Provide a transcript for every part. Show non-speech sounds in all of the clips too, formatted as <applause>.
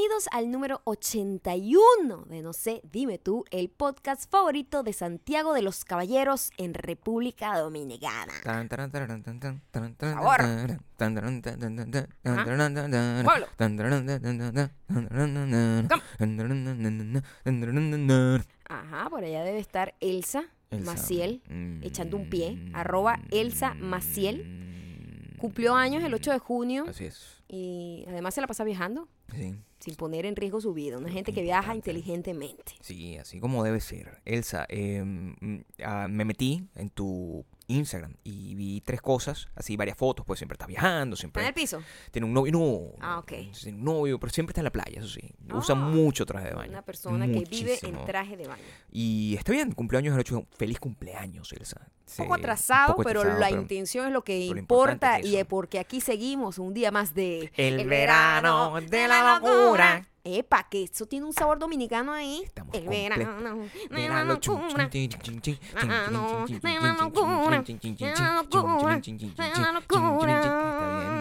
Bienvenidos al número 81 de No sé, dime tú, el podcast favorito de Santiago de los Caballeros en República Dominicana. Ajá. por allá debe estar Elsa, Elsa. Maciel, Mm. echando un pie, arroba Elsa Maciel. Cumplió años el 8 de junio Así es. Y además se la pasa viajando Sí. sin poner en riesgo su vida. Una Lo gente que viaja inteligentemente. Sí, así como debe ser. Elsa, eh, me metí en tu Instagram y vi tres cosas, así varias fotos, pues siempre está viajando, ¿Está siempre en el piso? tiene un novio, no, Ah, ok. tiene un novio, pero siempre está en la playa, eso sí. Usa Ah, mucho traje de baño. Una persona que vive en traje de baño. Y está bien, cumpleaños el 8. Feliz cumpleaños, Elsa. Un poco Sí, atrasado, poco pero atrasado, la pero intención es lo que importa es y es porque aquí seguimos un día más de El verano de la locura. Epa, que eso tiene un sabor dominicano ahí. Estamos el verano locura.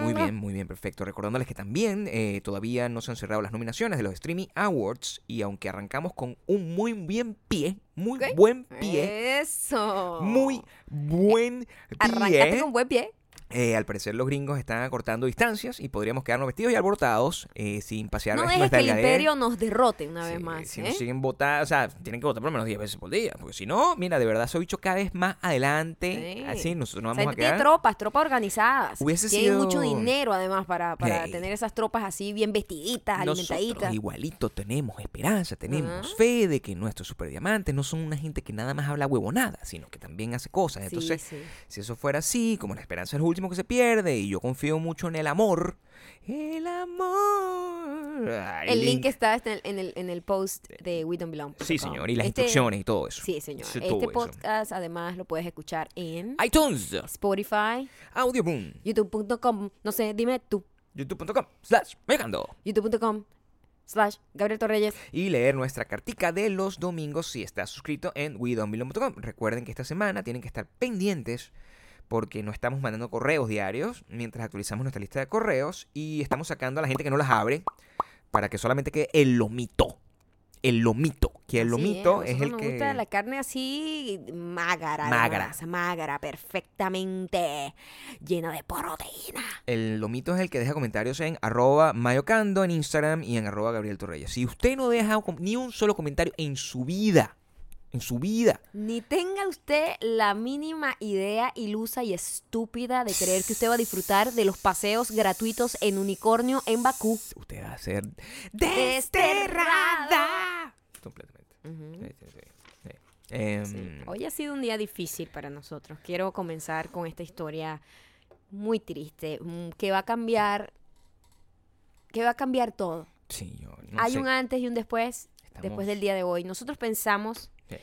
muy bien, muy bien, perfecto. Recordándoles que también eh, todavía no se han cerrado las nominaciones de los Streaming Awards y aunque arrancamos con un muy bien pie, muy buen pie, Eso. muy buen Arrancaste pie. con buen pie. Eh, al parecer los gringos están acortando distancias y podríamos quedarnos vestidos y alborotados eh, sin pasear No dejes que el imperio nos derrote una vez más. Si ¿eh? nos siguen votando, o sea, tienen que votar por lo menos 10 veces por día. Porque si no, mira, de verdad soy bicho cada vez más adelante. Sí. Así nosotros nos O sea, vamos a tiene quedar. tropas, tropas organizadas. Hubiese Tienen mucho sido- dinero además para, para Hey. tener esas tropas así bien vestiditas, Nosotros alimentaditas. igualito tenemos esperanza, tenemos fe de que nuestros superdiamantes no son una gente que nada más habla huevonada, sino que también hace cosas. Entonces, sí. si eso fuera así, como la esperanza es lo último que se pierde, y yo confío mucho en el amor, el amor. El link está en el, en el, en el post de We Don't Belong. Sí, señor, y las Este- instrucciones y todo eso. Sí, señor. Sí, Este eso. podcast además lo puedes escuchar en iTunes, Spotify, Audioboom, youtube.com, no sé, dime tú, youtube.com, slash, Megando. youtube.com slash Gabriel Torreyes. y leer nuestra cartica de los domingos si estás suscrito en WeDon'tBelong.com. Recuerden que esta semana tienen que estar pendientes porque no estamos mandando correos diarios mientras actualizamos nuestra lista de correos y estamos sacando a la gente que no las abre para que solamente quede el lomito. El lomito, que el lomito es, es, el nosotros que... nos gusta la carne así magra, Magra. además, magra, perfectamente llena de proteína. El lomito es el que deja comentarios en arroba mayocando en Instagram y en arroba Gabriel Torreyes. Si usted no deja ni un solo comentario en su vida, en su vida, Ni tenga usted la mínima idea ilusa y estúpida de creer que usted va a disfrutar de los paseos gratuitos en unicornio en Bakú. usted va a ser Desterrada. Completamente. Sí, sí, sí, sí. Em, Sí. Hoy ha sido un día difícil para nosotros. Quiero comenzar con esta historia muy triste, mm, que va a cambiar, que va a cambiar todo. sí, yo no Hay sé. un antes y un después, después del día de hoy. Nosotros pensamos Sí.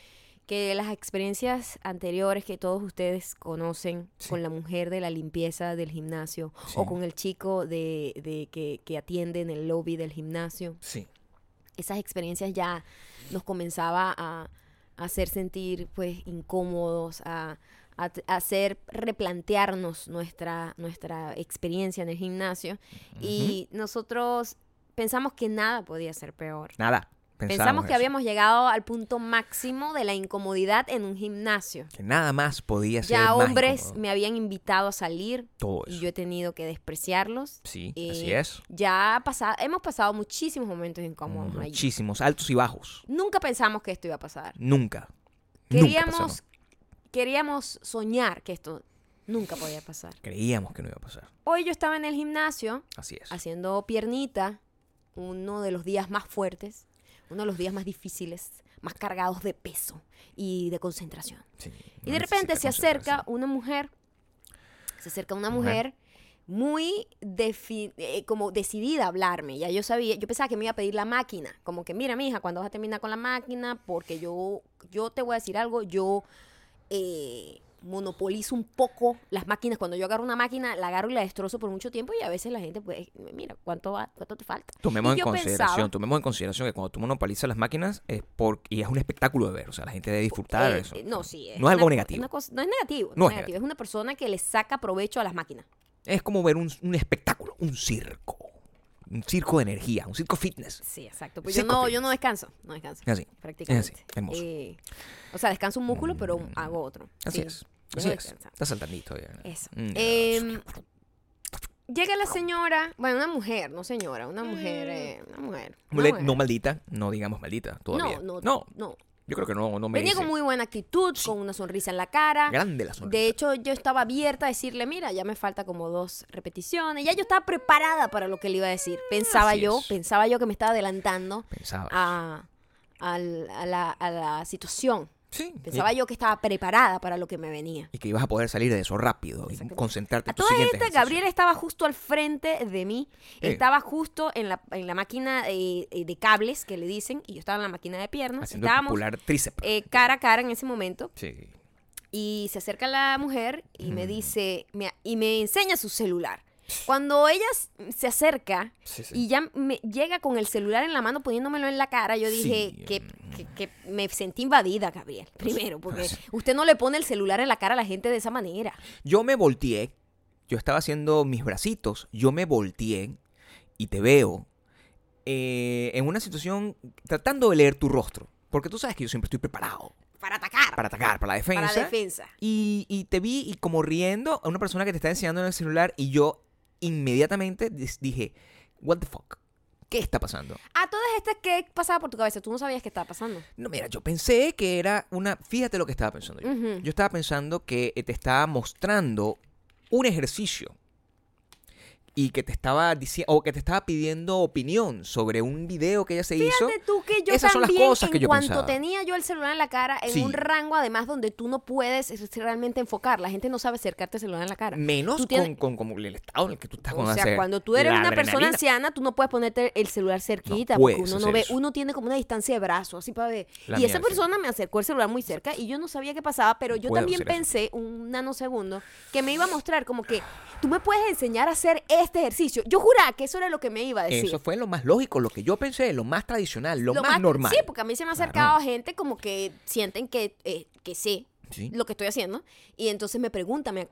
que las experiencias anteriores que todos ustedes conocen Sí. con la mujer de la limpieza del gimnasio Sí. o con el chico de, de que, que atiende en el lobby del gimnasio, Sí, esas experiencias ya nos comenzaba a, hacer sentir pues incómodos, a, a, t- a hacer replantearnos nuestra, nuestra experiencia en el gimnasio y nosotros pensamos que nada podía ser peor. nada. Pensamos, Pensamos, que eso, habíamos llegado al punto máximo de la incomodidad en un gimnasio. Que nada más podía ser Ya más hombres incómodo. me habían invitado a salir Todo y eso. yo he tenido que despreciarlos. Sí, Eh, así es. Ya pasado, hemos pasado muchísimos momentos incómodos allí. Muchísimos altos y bajos. Nunca pensamos que esto iba a pasar. Nunca. Nunca Queríamos, pasaron. queríamos soñar que esto nunca podía pasar. Creíamos que no iba a pasar. Hoy yo estaba en el gimnasio Así es. haciendo piernita, uno de los días más fuertes, uno de los días más difíciles, más cargados de peso y de concentración. Sí, Y de repente se acerca una mujer, se acerca una Mujer. mujer muy eh, como decidida a hablarme. Ya yo sabía, yo pensaba que me iba a pedir la máquina, como que mira, mija, cuando vas a terminar con la máquina, porque yo yo te voy a decir algo, yo eh, monopolizo un poco las máquinas. Cuando yo agarro una máquina, la agarro y la destrozo por mucho tiempo y a veces la gente pues, mira, ¿cuánto va, cuánto te falta? Tomemos en consideración, pensaba- tomemos en consideración que cuando tú monopolizas las máquinas es por, y es un espectáculo de ver, o sea, la gente debe disfrutar Eh, de eso. eh, no, sí. No es algo negativo. una cosa- no es negativo. No No es es negativo. Es una persona que le saca provecho a las máquinas. Es como ver un, un espectáculo, un circo. un circo de energía, un circo fitness. Sí, exacto. Pues yo no, fit. yo no descanso, no descanso. Es así. Prácticamente. Es así, hermoso. Eh, o sea, descanso un músculo, pero Mm, hago otro. Así Sí, es. Así es. Está saltandito. ya. Eso. Mm, Em, llega la señora, bueno, una mujer, no señora, una Mm. mujer, eh, una mujer. una Mole- mujer. no maldita, no digamos maldita todavía. no, no, no, no. yo creo que no, no Venía merece. con muy buena actitud, con una sonrisa en la cara. Grande la sonrisa. De hecho, yo estaba abierta a decirle, mira, ya me falta como dos repeticiones. Ya yo estaba preparada para lo que le iba a decir. Pensaba Así yo, es. pensaba yo que me estaba adelantando Pensaba. a, al- a la, a la situación. Sí. Pensaba y, yo que estaba preparada para lo que me venía. y que ibas a poder salir de eso rápido y concentrarte A en tu toda esta. Gabriel estaba justo al frente de mí. Estaba justo en la, en la máquina eh, de cables que le dicen y yo estaba en la máquina de piernas. Haciendo Estábamos popular tríceps. eh, cara a cara en ese momento sí. y se acerca la mujer y me Mm. dice me- y me enseña su celular. Cuando ella se acerca Sí, sí. y ya me llega con el celular en la mano poniéndomelo en la cara, yo dije Sí, que, mm. que- que me sentí invadida, Gabriel. Primero, porque sí. usted no le pone el celular en la cara a la gente de esa manera. Yo me volteé, yo estaba haciendo mis bracitos, yo me volteé y te veo eh, en una situación tratando de leer tu rostro. Porque tú sabes que yo siempre estoy preparado Para atacar. para atacar, para la defensa. Para defensa. Y, y te vi y como riendo a una persona que te está enseñando en el celular y yo inmediatamente dije, what the fuck, ¿qué está pasando? A todas estas, ¿qué pasaba por tu cabeza? Tú no sabías qué estaba pasando. No, mira, yo pensé que era una, fíjate lo que estaba pensando yo. Yo estaba pensando que te estaba mostrando un ejercicio y que te estaba diciendo o que te estaba pidiendo opinión sobre un video que ella se hizo. Fíjate tú que yo Esas son las también, cosas que en yo cuanto pensaba. tenía yo el celular en la cara, en Sí. un rango además donde tú no puedes es- realmente enfocar. La gente no sabe acercarte el celular en la cara. Menos Tú tienes- con, con, con el estado en el que tú estás O cuando sea, cuando tú eres una persona anciana, tú no puedes ponerte el celular cerquita, No porque uno no ve, eso. uno tiene como una distancia de brazo, así para ver. La y esa sí. persona me acercó el celular muy cerca y yo no sabía qué pasaba, pero yo puedo también hacer eso. pensé un nanosegundo que me iba a mostrar como que tú me puedes enseñar a hacer este ejercicio. Yo juraba que eso era lo que me iba a decir. Eso fue lo más lógico, lo que yo pensé, lo más tradicional, lo, Lo más, normal. Sí, porque a mí se me ha Claro. acercado gente como que sienten que, eh, que sé Sí. lo que estoy haciendo y entonces me preguntan, me,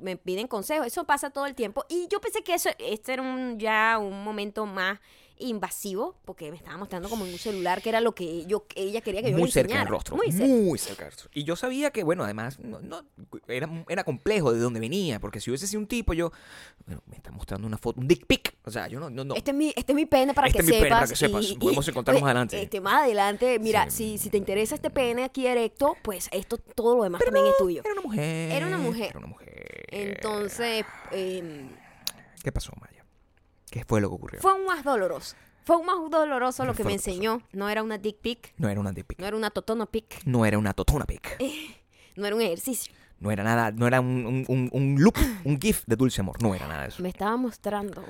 me piden consejos. Eso pasa todo el tiempo y yo pensé que eso este era un, ya un momento más invasivo porque me estaba mostrando como en un celular que era lo que yo ella quería que yo muy le cerca enseñara. del rostro. Muy cerca. Muy cerca del rostro. Y yo sabía que, bueno, además, no, no, era, era complejo de dónde venía, porque si hubiese sido un tipo, yo, bueno, me está mostrando una foto, un dick pic. O sea, yo no, no, no. Este es mi, este es mi pene para Este que es mi pene para que sepas. y- Podemos y- encontrarnos oye, adelante. Este, más adelante, mira, Sí. si, si te interesa este pene aquí erecto, pues esto, todo lo demás también es tuyo. Era una mujer. Era una mujer. Era una mujer. Entonces, em, ¿Qué pasó, Maya? ¿Qué fue lo que ocurrió? fue aún más doloroso. Fue aún más doloroso lo ¿Qué que me enseñó. No era una dick pic, No era una dick pic. no era una totono pic, No era una totona pic. no era un ejercicio. No era nada, no era un, un, un, un loop, un gif de dulce amor. No era nada de eso. Me estaba mostrando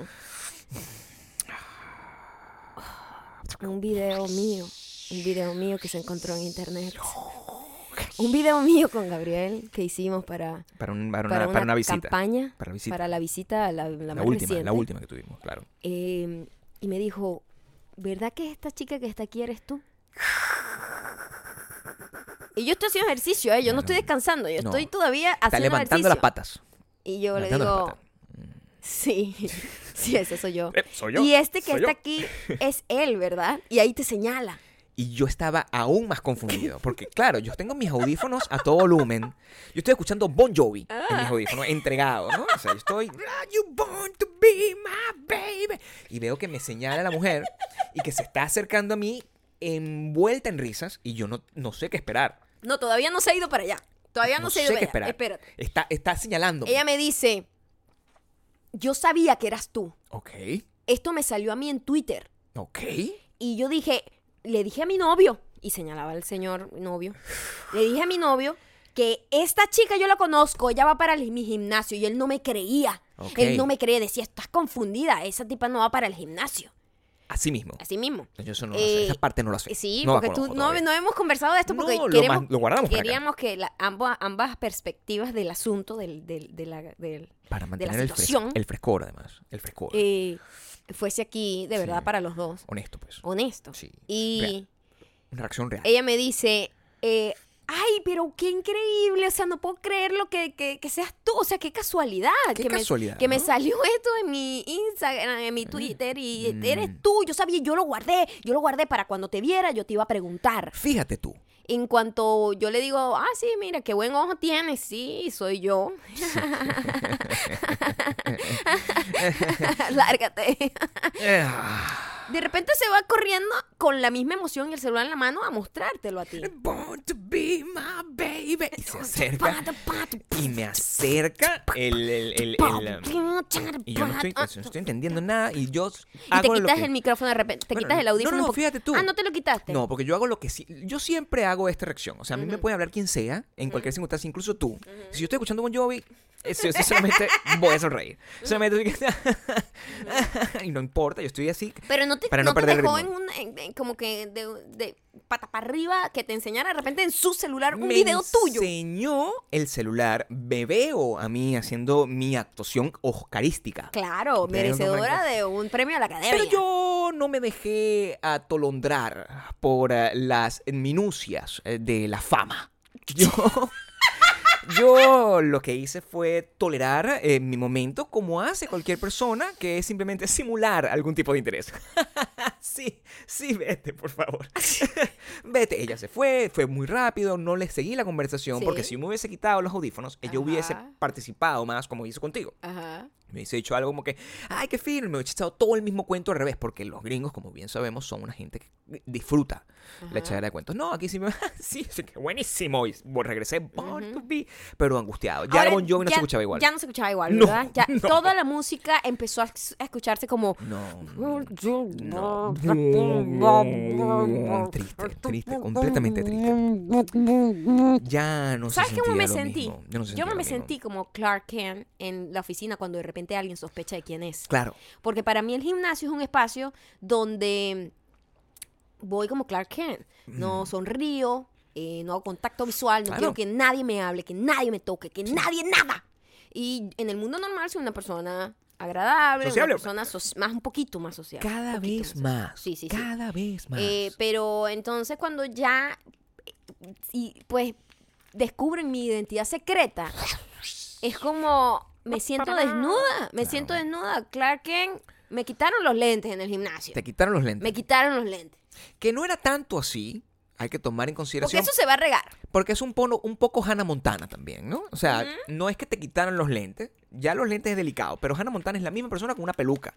un video mío, un video mío que se encontró en internet. <laughs> Un video mío con Gabriel que hicimos para, Para, un- para, para una, una, para una visita. campaña, Para la visita. para la visita, la, la la más última, reciente. la última que tuvimos, claro. Eh, y me dijo, ¿verdad que esta chica que está aquí eres tú? Y yo estoy haciendo ejercicio, ¿eh? yo no, No, estoy descansando, yo No. estoy todavía Está haciendo levantando ejercicio. las patas. Y yo le levantando digo, sí, <laughs> sí, ese soy yo. Eh, soy Y este que soy está yo. aquí es él, ¿verdad? Y ahí te señala. Y yo estaba aún más confundido. Porque, claro, yo tengo mis audífonos a todo volumen. Yo estoy escuchando Bon Jovi en Ah. mis audífonos, entregado, ¿no? O sea, yo estoy. "Are You born to be my baby. Y veo que me señala la mujer y que se está acercando a mí envuelta en risas. Y yo no, no sé qué esperar. No, todavía no se ha ido para allá. Todavía no, No se ha sé ido qué para allá. esperar. Espérate. Está, está señalando. Ella me dice, yo sabía que eras tú. Ok, Esto me salió a mí en Twitter. ok. Y yo dije, le dije a mi novio, y señalaba al señor novio, le dije a mi novio que esta chica yo la conozco, ella va para el- mi gimnasio y él no me creía. Ok. Él no me creía, decía, estás confundida, esa tipa no va para el gimnasio. Así mismo. Así mismo. Yo eso no lo sé. Eh, Esa parte no lo sé. Sí, No la porque tú no, hemos conversado de esto porque No, lo queremos, más- lo guardamos para acá. queríamos que la- ambas, ambas perspectivas del asunto, del, del, de la, del, Para de la mantener el, fres- situación, el frescor, además. El frescor. eh, fuese aquí de verdad Sí. para los dos, Honesto, pues. honesto. Sí. Y Real. Una reacción real. ella me dice, eh, Ay, pero qué increíble. O sea, no puedo creerlo que, que, que seas tú. O sea, qué casualidad. Qué que casualidad, Me, que me salió esto en mi Instagram, en mi Twitter. Y Mm. eres tú. Yo sabía, yo lo guardé. Yo lo guardé para cuando te viera, yo te iba a preguntar. Fíjate tú. En cuanto yo le digo, ah, sí, mira, qué buen ojo tienes. Sí, soy yo. <laughs> <laughs> Lárgate. De repente se va corriendo con la misma emoción y el celular en la mano a mostrártelo a ti. Born to be my baby. Y se acerca y me acerca el... el, el, el, um, y yo no estoy, no estoy entendiendo nada y yo Y te quitas que... el micrófono de repente, te Bueno, quitas el no, audífono. no, un poco- fíjate tú. Ah, no te lo quitaste. No, porque yo hago lo que sí. Yo siempre hago esta reacción. O sea, a mí me puede hablar quien sea, en cualquier circunstancia, incluso tú. Si yo estoy escuchando Bon Jovi, eh, yo solamente voy a sonreír. Solamente <laughs> y no importa, yo estoy así. Pero no te, Para no no te perder el dejó en un, en- en como que de, de pata para arriba que te enseñara de repente en su celular un me video tuyo. enseñó el celular, me veo a mí haciendo mi actuación oscarística. Claro, merecedora me- de un premio a la academia. Pero yo no me dejé atolondrar por eh, las minucias eh, de la fama. Yo, <laughs> yo lo que hice fue tolerar eh, mi momento como hace cualquier persona, que es simplemente simular algún tipo de interés. <laughs> sí, sí, vete, por favor. <laughs> vete, ella se fue, fue muy rápido, no le seguí la conversación, porque si me hubiese quitado los audífonos, ella hubiese participado más como hizo contigo. Ajá. Me hubiese dicho algo como que, ay, qué fino, me hubiese echado todo el mismo cuento al revés, porque los gringos, como bien sabemos, son una gente que disfruta la Ajá. echadera de cuentos. No, aquí sí me, <laughs> sí, sí, qué buenísimo, y regresé, born to be, pero angustiado. Ya Ahora, Bon Jovi no se escuchaba igual. Ya no se escuchaba igual, No, ¿verdad? Ya <laughs> no. toda la música empezó a, escucharse como No, no. Triste, triste, completamente triste. Ya no se ¿Sabes cómo sentía me sentí? mismo, ya no se Yo me mismo. sentí como Clark Kent en la oficina cuando de repente alguien sospecha de quién es. Claro, Porque para mí el gimnasio es un espacio donde voy como Clark Kent. No sonrío, eh, no hago contacto visual, no Claro. quiero que nadie me hable, que nadie me toque, que nadie nada. Y en el mundo normal soy una persona agradable, Sociable. una persona más un poquito más social. cada vez más. Sí, sí, sí. Cada vez más. Eh, pero entonces cuando ya y pues descubren mi identidad secreta, es como me siento desnuda, me siento desnuda. Clark Kent, me quitaron los lentes en el gimnasio. Te quitaron los lentes. Me quitaron los lentes. Que no era tanto así, hay que tomar en Porque consideración. eso se va a regar. Porque es un, pono- un poco Hannah Montana también, ¿no? O sea, no es que te quitaran los lentes, ya los lentes es delicado, pero Hannah Montana es la misma persona con una peluca.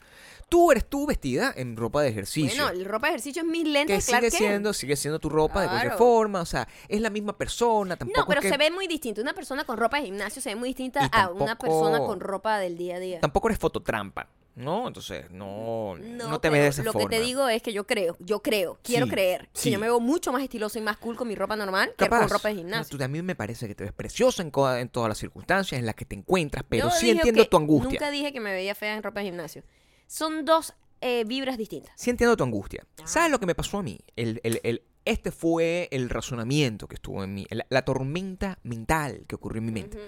Tú eres tú vestida en ropa de ejercicio. Bueno, ropa de ejercicio es mis que lentes Clark sigue Kent. siendo, sigue siendo tu ropa de cualquier forma, o sea, es la misma persona, tampoco No, pero es que- se ve muy distinto. Una persona con ropa de gimnasio se ve muy distinta a una persona con ropa del día a día. tampoco eres fototrampa, ¿no? Entonces, no, no, te pero ves de esa lo forma. que te digo es que yo creo, yo creo, quiero Sí, creer sí. que yo me veo mucho más estiloso y más cool con mi ropa normal que Capaz. con ropa de No, gimnasio. tú también me parece que te ves preciosa en, en todas las circunstancias en las que te encuentras, pero Yo sí entiendo que tu angustia. Nunca dije que me veía fea en ropa de gimnasio. Son dos eh, vibras distintas. Sí entiendo tu angustia. Ah. ¿Sabes lo que me pasó a mí? El, el- el- este fue el razonamiento que estuvo en mí, la, la tormenta mental que ocurrió en mi mente.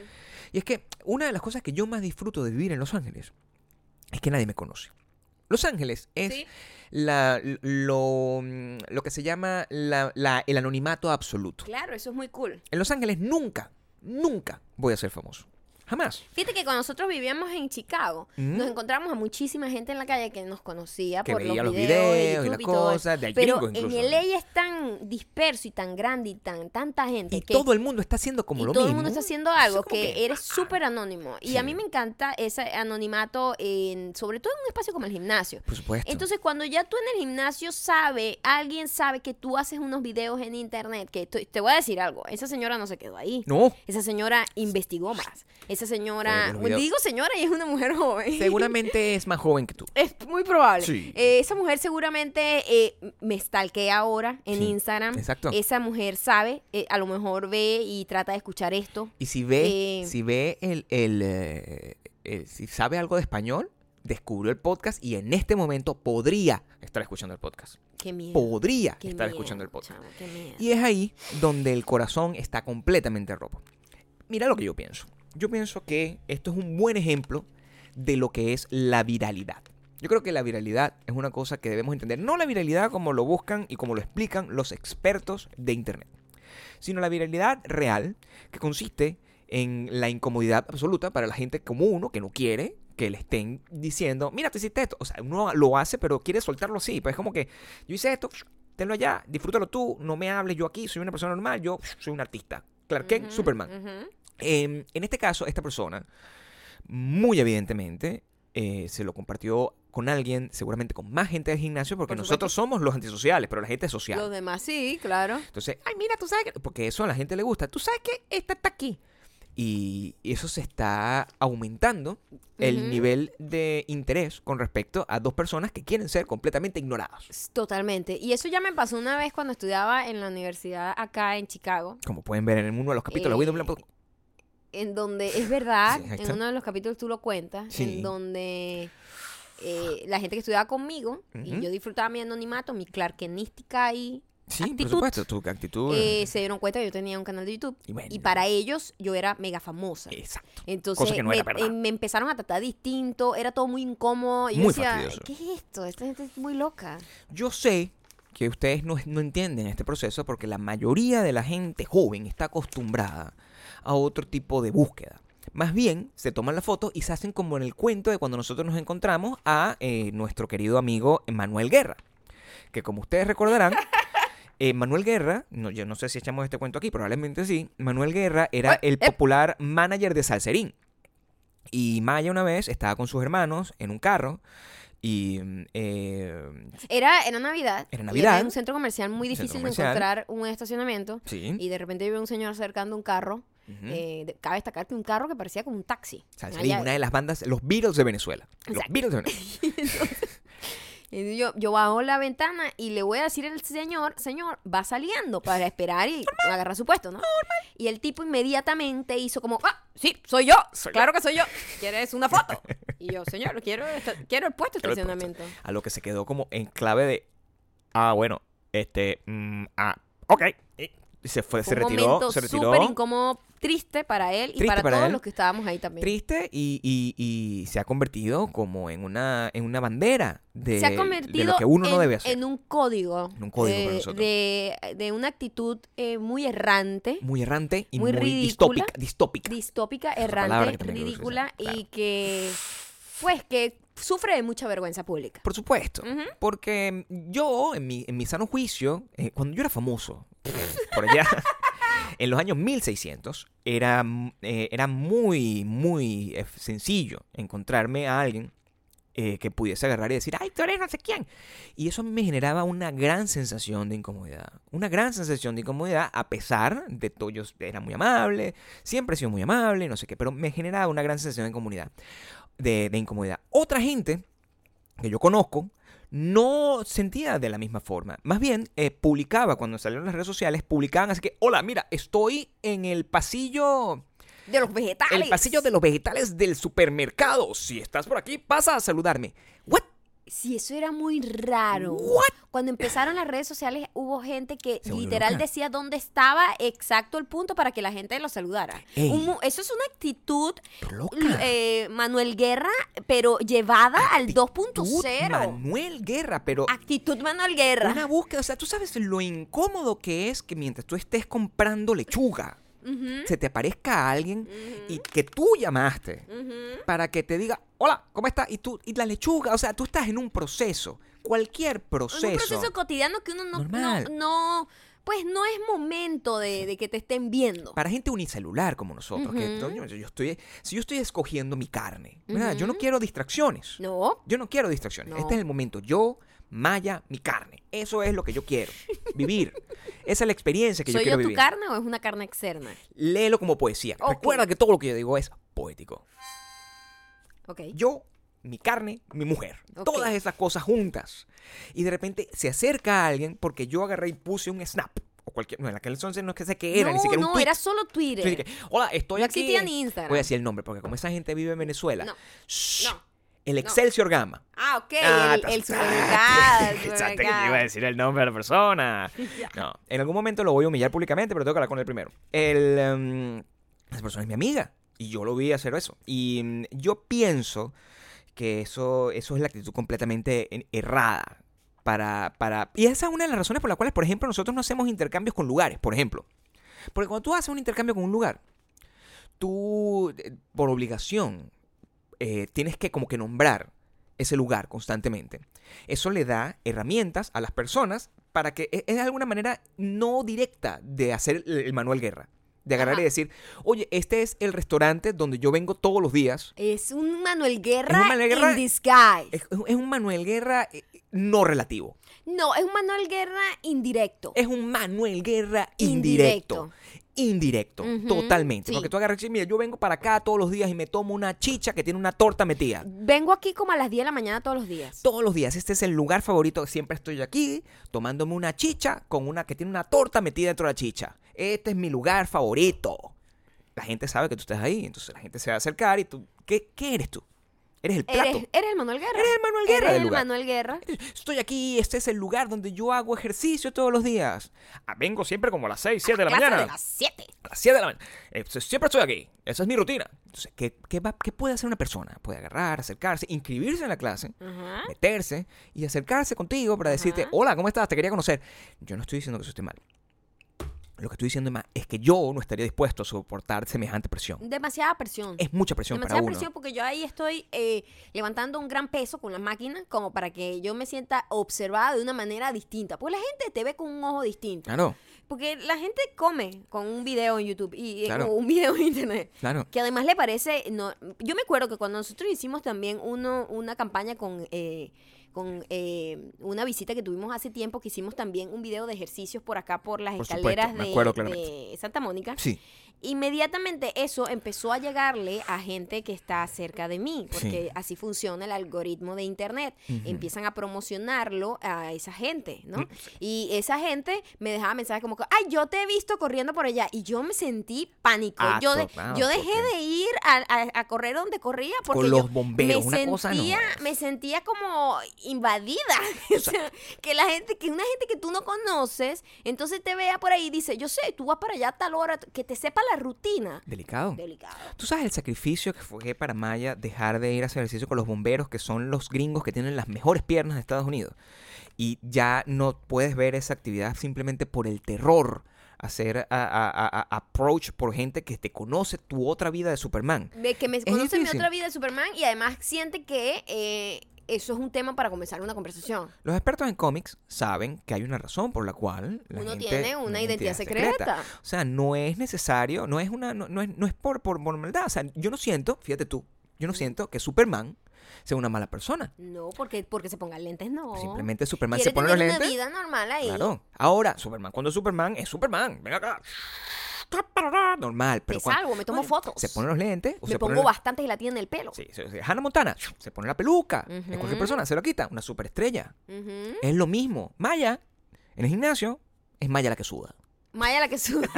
Y es que una de las cosas que yo más disfruto de vivir en Los Ángeles es que nadie me conoce. Los Ángeles es Sí. la- lo, lo que se llama la- la- el anonimato absoluto. Claro, eso es muy cool. En Los Ángeles nunca, nunca voy a ser famoso. Jamás. Fíjate que cuando nosotros vivíamos en Chicago, Mm. nos encontramos a muchísima gente en la calle que nos conocía Que por veía los videos, de videos y YouTube y todo cosa, eso. de Pero incluso, en ¿no? LA es tan disperso y tan grande y tan tanta gente Y que todo el mundo está haciendo como y lo todo mismo. el mundo está haciendo algo que, eres súper anónimo. Y a mí me encanta ese anonimato, en, sobre todo en un espacio como el gimnasio. Por supuesto. Entonces, cuando ya tú en el gimnasio sabe, alguien sabe que tú haces unos videos en internet, que te, te voy a decir algo, esa señora no se quedó ahí. no, Esa señora investigó más. Esa señora, los videos- digo señora y es una mujer <laughs> joven. seguramente es más joven que tú. Es muy probable. Sí. Eh, esa mujer seguramente eh, me stalkea ahora en Sí, Instagram. exacto. Esa mujer sabe, eh, a lo mejor ve y trata de escuchar esto. Y si ve, Eh, si ve el, el, el- si sabe algo de español, descubrió el podcast y en este momento podría estar escuchando el podcast. Qué miedo. Podría qué estar miedo, escuchando el podcast. qué miedo. Y es ahí donde el corazón está completamente roto. Mira lo que yo pienso. Yo pienso que esto es un buen ejemplo de lo que es la viralidad. Yo creo que la viralidad es una cosa que debemos entender. No la viralidad como lo buscan y como lo explican los expertos de Internet. sino la viralidad real, que consiste en la incomodidad absoluta para la gente como uno que no quiere que le estén diciendo, mira, tú hiciste esto. O sea, uno lo hace, pero quiere soltarlo así. Pues es como que yo hice esto, tenlo allá, disfrútalo tú, no me hables yo aquí, soy una persona normal, yo soy un artista. Clark Kent, Ujú, Superman. ujú. Eh, en este caso, esta persona, muy evidentemente, eh, se lo compartió con alguien, seguramente con más gente del gimnasio, porque Por nosotros somos los antisociales, pero la gente es social. Los demás sí, claro. Entonces, ay, mira, tú sabes que... Porque eso a la gente le gusta. Tú sabes que esta está aquí. Y eso se está aumentando el nivel de interés con respecto a dos personas que quieren ser completamente ignoradas. Totalmente. Y eso ya me pasó una vez cuando estudiaba en la universidad acá en Chicago, Como pueden ver en uno de los capítulos de Eh, Blanco. En donde es <laughs> verdad, Sí, en uno de los capítulos tú lo cuentas, Sí. en donde eh, la gente que estudiaba conmigo y yo disfrutaba mi anonimato, mi clarkenística y Sí, por actitud. supuesto, tu actitud. eh, se dieron cuenta que yo tenía un canal de YouTube y bueno, y para ellos yo era mega famosa. Exacto. Entonces Cosa que no me, era verdad. eh, me empezaron a tratar distinto, era todo muy incómodo. Y yo Muy decía, fastidioso. ¿qué es esto? Esta gente es muy loca. Yo sé que ustedes no, no entienden este proceso porque la mayoría de la gente joven está acostumbrada a otro tipo de búsqueda. Más bien, se toman la foto y se hacen como en el cuento de cuando nosotros nos encontramos a eh, nuestro querido amigo Manuel Guerra. Que como ustedes recordarán, <laughs> eh, Manuel Guerra, no, yo no sé si echamos este cuento aquí, probablemente sí, Manuel Guerra era el eh. popular manager de Salserín. Y Maya una vez estaba con sus hermanos en un carro y mm, eh, Era, era Navidad. Era y Navidad. en un centro comercial muy difícil de encontrar un estacionamiento. sí, Y de repente veo un señor acercando un carro. Eh, de- cabe destacar que un carro que parecía como un taxi. Salserín, Allá- una de las bandas, los Beatles de Venezuela. Los Exacto. Beatles de <laughs> Venezuela. Y yo, yo bajo la ventana y le voy a decir al señor, señor, va saliendo para esperar y agarrar su puesto, ¿no? Y el tipo inmediatamente hizo como, ah, sí, soy yo, Soy claro que soy yo, ¿quieres una foto? <laughs> Y yo, señor, quiero, quiero el puesto de puesto. estacionamiento. A lo que se quedó como en clave de. Ah, bueno, este. mm, ah, ok. Se fue, Fue se un retiró. Se retiró. súper incómodo, triste para él y Triste para, para todos él. los que estábamos ahí también. Triste y, y- y se ha convertido como en una, en una bandera de, se ha de convertido lo que uno en, no debe hacer. en un código, En un código para eh, nosotros. de, de una actitud eh, muy errante, Muy errante y muy muy, ridícula. distópica. distópica. errante, ridícula y que, pues, que sufre de mucha vergüenza pública. Por supuesto. Porque yo, en mi, en mi sano juicio, eh, cuando yo era famoso, <laughs> por allá, en los años 1600, era, eh, era muy, muy eh, sencillo encontrarme a alguien eh, que pudiese agarrar y decir, ay, tú eres no sé quién. Y eso me generaba una gran sensación de incomodidad. Una gran sensación de incomodidad, a pesar de todo, yo era muy amable, siempre he sido muy amable, no sé qué, pero me generaba una gran sensación. De, de incomodidad. Otra gente que yo conozco no sentía de la misma forma. Más bien, eh, publicaba, cuando salieron las redes sociales, publicaban así que, hola, mira, estoy en el pasillo, De los vegetales. el pasillo de los vegetales del supermercado. Si estás por aquí, pasa a saludarme. ¿What? Sí, eso era muy raro. What? Cuando empezaron las redes sociales hubo gente que Se literal decía dónde estaba exacto el punto para que la gente lo saludara. Un eso es una actitud eh, Manuel Guerra, pero llevada al Actitud 2.0. Manuel Guerra, pero Actitud Manuel Guerra. una búsqueda, o sea, tú sabes lo incómodo que es que mientras tú estés comprando lechuga, Se te aparezca alguien y que tú llamaste para que te diga, hola, ¿cómo estás? Y tú, y la lechuga, o sea, tú estás en un proceso, cualquier proceso. Un proceso cotidiano que uno no, no, pues no es momento de, de que te estén viendo. Para gente unicelular como nosotros, que yo, yo estoy, si yo estoy escogiendo mi carne, yo no quiero distracciones. No, Yo no quiero distracciones. No. Este es el momento. Yo, Maya, mi carne. Eso es lo que yo quiero. <laughs> Vivir. Esa es la experiencia que yo ¿soy quiero yo tu vivir. carne o es una carne externa? Léelo como poesía. Ok. Recuerda que todo lo que yo digo es poético. Ok. Yo, mi carne, mi mujer. Ok. Todas esas cosas juntas. Y de repente se acerca a alguien porque yo agarré y puse un snap. O cualquier. No, en aquel entonces no es que sé qué era, no, ni siquiera un no, tweet. era solo Twitter. Yo dije, Hola, estoy No aquí. existía ni Instagram. Voy a decir el nombre porque como esa gente vive en Venezuela. No, Shh, no. El Excelsior Gama. Ah, ok, Ah, el, el supermercado. <laughs> Pensaste que te iba a decir el nombre de la persona. <laughs> No, en algún momento lo voy a humillar públicamente, pero tengo que hablar con él primero. El, em, esa persona es mi amiga y yo lo vi hacer eso. Y mm, yo pienso que eso, eso es la actitud completamente en- errada para, para... Y esa es una de las razones por las cuales, por ejemplo, nosotros no hacemos intercambios con lugares, por ejemplo. Porque cuando tú haces un intercambio con un lugar, tú, eh, por obligación, eh, tienes que como que nombrar ese lugar constantemente. Eso le da herramientas a las personas para que e, es de alguna manera no directa de hacer el, el Manuel Guerra. De agarrar Ajá. y decir, oye, este es el restaurante donde yo vengo todos los días. Es un Manuel Guerra, Es un Manuel Guerra- in disguise. Es, es un Manuel Guerra eh, no relativo. No, es un Manuel Guerra indirecto. Es un Manuel Guerra indirecto. Indirecto, Ujú, totalmente. sí. Porque tú agarras y mira, yo vengo para acá todos los días y me tomo una chicha que tiene una torta metida. Vengo aquí como a las 10 de la mañana todos los días. Todos los días. Este es el lugar favorito. Siempre estoy aquí tomándome una chicha con una que tiene una torta metida dentro de la chicha. Este es mi lugar favorito. La gente sabe que tú estás ahí. Entonces la gente se va a acercar y tú. ¿Qué, qué eres tú? Eres el plato. Eres, eres el Manuel Guerra. Eres el Manuel Guerra Eres el lugar. Manuel Guerra. Estoy aquí, este es el lugar donde yo hago ejercicio todos los días. Ah, vengo siempre como a las 6, 7 de la mañana. de las 7. A las 7 de la mañana. Eh, siempre estoy aquí. Esa es mi rutina. Entonces, ¿qué, qué, va- qué puede hacer una persona? Puede agarrar, acercarse, inscribirse en la clase, Ajá. meterse y acercarse contigo para decirte, Ajá. hola, ¿cómo estás? Te quería conocer. Yo no estoy diciendo que eso esté mal. Lo que estoy diciendo es que yo no estaría dispuesto a soportar semejante presión. Demasiada presión. Es mucha presión para Demasiada uno. presión porque yo ahí estoy eh, levantando un gran peso con la máquina como para que yo me sienta observada de una manera distinta. Porque la gente te ve con un ojo distinto. Claro, Porque la gente come con un video en YouTube y eh, Claro. un video en Internet. claro. Que además le parece, no, yo me acuerdo que cuando nosotros hicimos también uno, una campaña con, eh, con eh, una visita que tuvimos hace tiempo, que hicimos también un video de ejercicios por acá, por las Por escaleras supuesto, de, de Santa Mónica. Sí. Inmediatamente eso empezó a llegarle a gente que está cerca de mí, porque Sí. así funciona el algoritmo de Internet. Empiezan a promocionarlo a esa gente, ¿no? Mm. Y esa gente me dejaba mensajes como que, ay, yo te he visto corriendo por allá. Y yo me sentí pánico. Ah, yo de- yo dejé porque- de ir a, a- a correr donde corría porque Con yo los bomberos, me una cosa no sentía, me sentía como invadida. <laughs> o sea, que la gente, que una gente que tú no conoces, entonces te vea por ahí y dice, yo sé, tú vas para allá a tal hora, que te sepa la rutina. Delicado. Delicado. ¿Tú sabes el sacrificio que fue para Maya dejar de ir a hacer ejercicio con los bomberos, que son los gringos que tienen las mejores piernas de Estados Unidos? Y ya no puedes ver esa actividad simplemente por el terror. Hacer a- a- a- a- approach por gente que te conoce tu otra vida de Superman. De que me conoce mi otra vida de Superman y además siente que eh, eso es un tema para comenzar una conversación. Los expertos en cómics saben que hay una razón por la cual la Uno gente- tiene una identidad secreta. O sea, no es necesario, no es una, no, no es, no es por, por, por maldad. O sea, yo no siento, fíjate tú, yo no siento que Superman sea una mala persona. No, porque, porque se pongan lentes, no. Simplemente Superman se pone los lentes. una vida normal ahí. Claro. Ahora, Superman, cuando Superman, es Superman. Ven acá. Normal, pero cuando- salgo, me tomo fotos. Se pone los lentes. o Me se pone pongo la- bastante gelatina en el pelo. Sí, sí, sí. Hannah Montana se pone la peluca. Es Ujú. cualquier persona, se lo quita. Una superestrella. Es lo mismo. Maya, en el gimnasio, es Maya la que suda. Maya la que sube.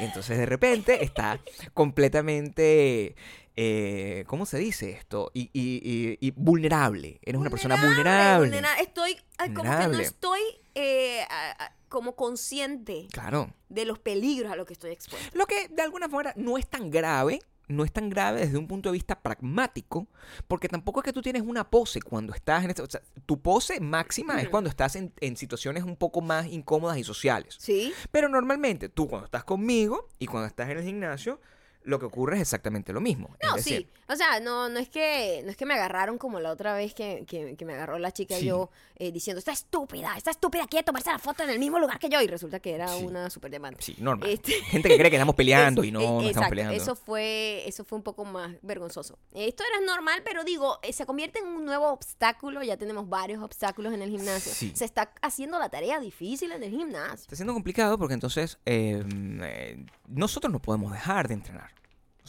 Y <laughs> entonces de repente está completamente, eh, ¿cómo se dice esto? Y, y- y- y vulnerable. Eres una persona vulnerable. vulnera- Estoy, ay, como que no estoy eh, a- a- como consciente Claro. de los peligros a los que estoy expuesto. Lo que de alguna manera no es tan grave, no es tan grave desde un punto de vista pragmático, porque tampoco es que tú tienes una pose cuando estás en o sea, tu pose máxima es Ujú. cuando estás en, en situaciones un poco más incómodas y sociales. Sí. Pero normalmente tú cuando estás conmigo y cuando estás en el gimnasio, lo que ocurre es exactamente lo mismo. No, es decir, sí. O sea, no, no es que no es que me agarraron como la otra vez que, que- que me agarró la chica y yo eh, diciendo, está estúpida, está estúpida, quiere tomarse la foto en el mismo lugar que yo. Y resulta que era Sí. una super diamante. Sí, normal. Este- <laughs> Gente que cree que estamos <laughs> peleando y no, eh, no estamos peleando. Eso fue, eso fue un poco más vergonzoso. Esto era normal, pero digo, eh, se convierte en un nuevo obstáculo. Ya tenemos varios obstáculos en el gimnasio. Sí. Se está haciendo la tarea difícil en el gimnasio. Está siendo complicado porque entonces eh, eh, nosotros no podemos dejar de entrenar.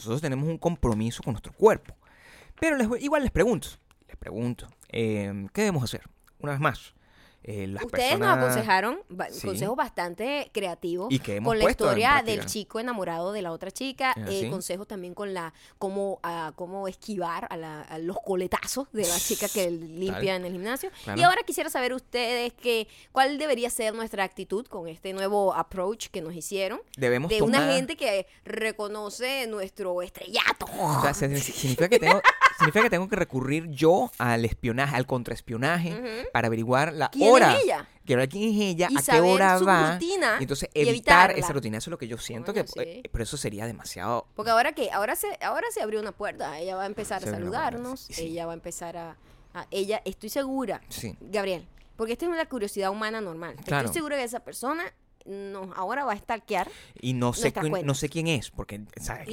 Nosotros tenemos un compromiso con nuestro cuerpo. Pero les igual les pregunto, les pregunto, eh, ¿qué debemos hacer? Una vez más, eh, las Ustedes personas... nos aconsejaron Sí. consejos bastante creativos Y que hemos con la historia del chico enamorado de la otra chica, Ah, eh, consejos también con la cómo ah, cómo esquivar a, la- a los coletazos de la chica que <laughs> limpia en el gimnasio. Claro. Y ahora quisiera saber ustedes que cuál debería ser nuestra actitud con este nuevo approach que nos hicieron Debemos de tomar... una gente que reconoce nuestro estrellato. O sea, <laughs> significa que tengo, significa que tengo que recurrir yo al espionaje, al contraespionaje, para averiguar la ¿Quién hora. es ella? Quiero ver quién es ella, Y a qué hora su va. rutina y entonces y evitar evitarla. esa rutina. Eso es lo que yo siento que. sí. eh, pero eso sería demasiado. Porque ahora que ahora se ahora se abrió una puerta, ella va a empezar Se a saludarnos, sí. ella va a empezar a, a- ella estoy segura, Sí. Gabriel, porque esta es una curiosidad humana normal. Claro. Estoy segura que esa persona nos ahora va a stalkear. Y no sé, quién, no sé quién es, porque el,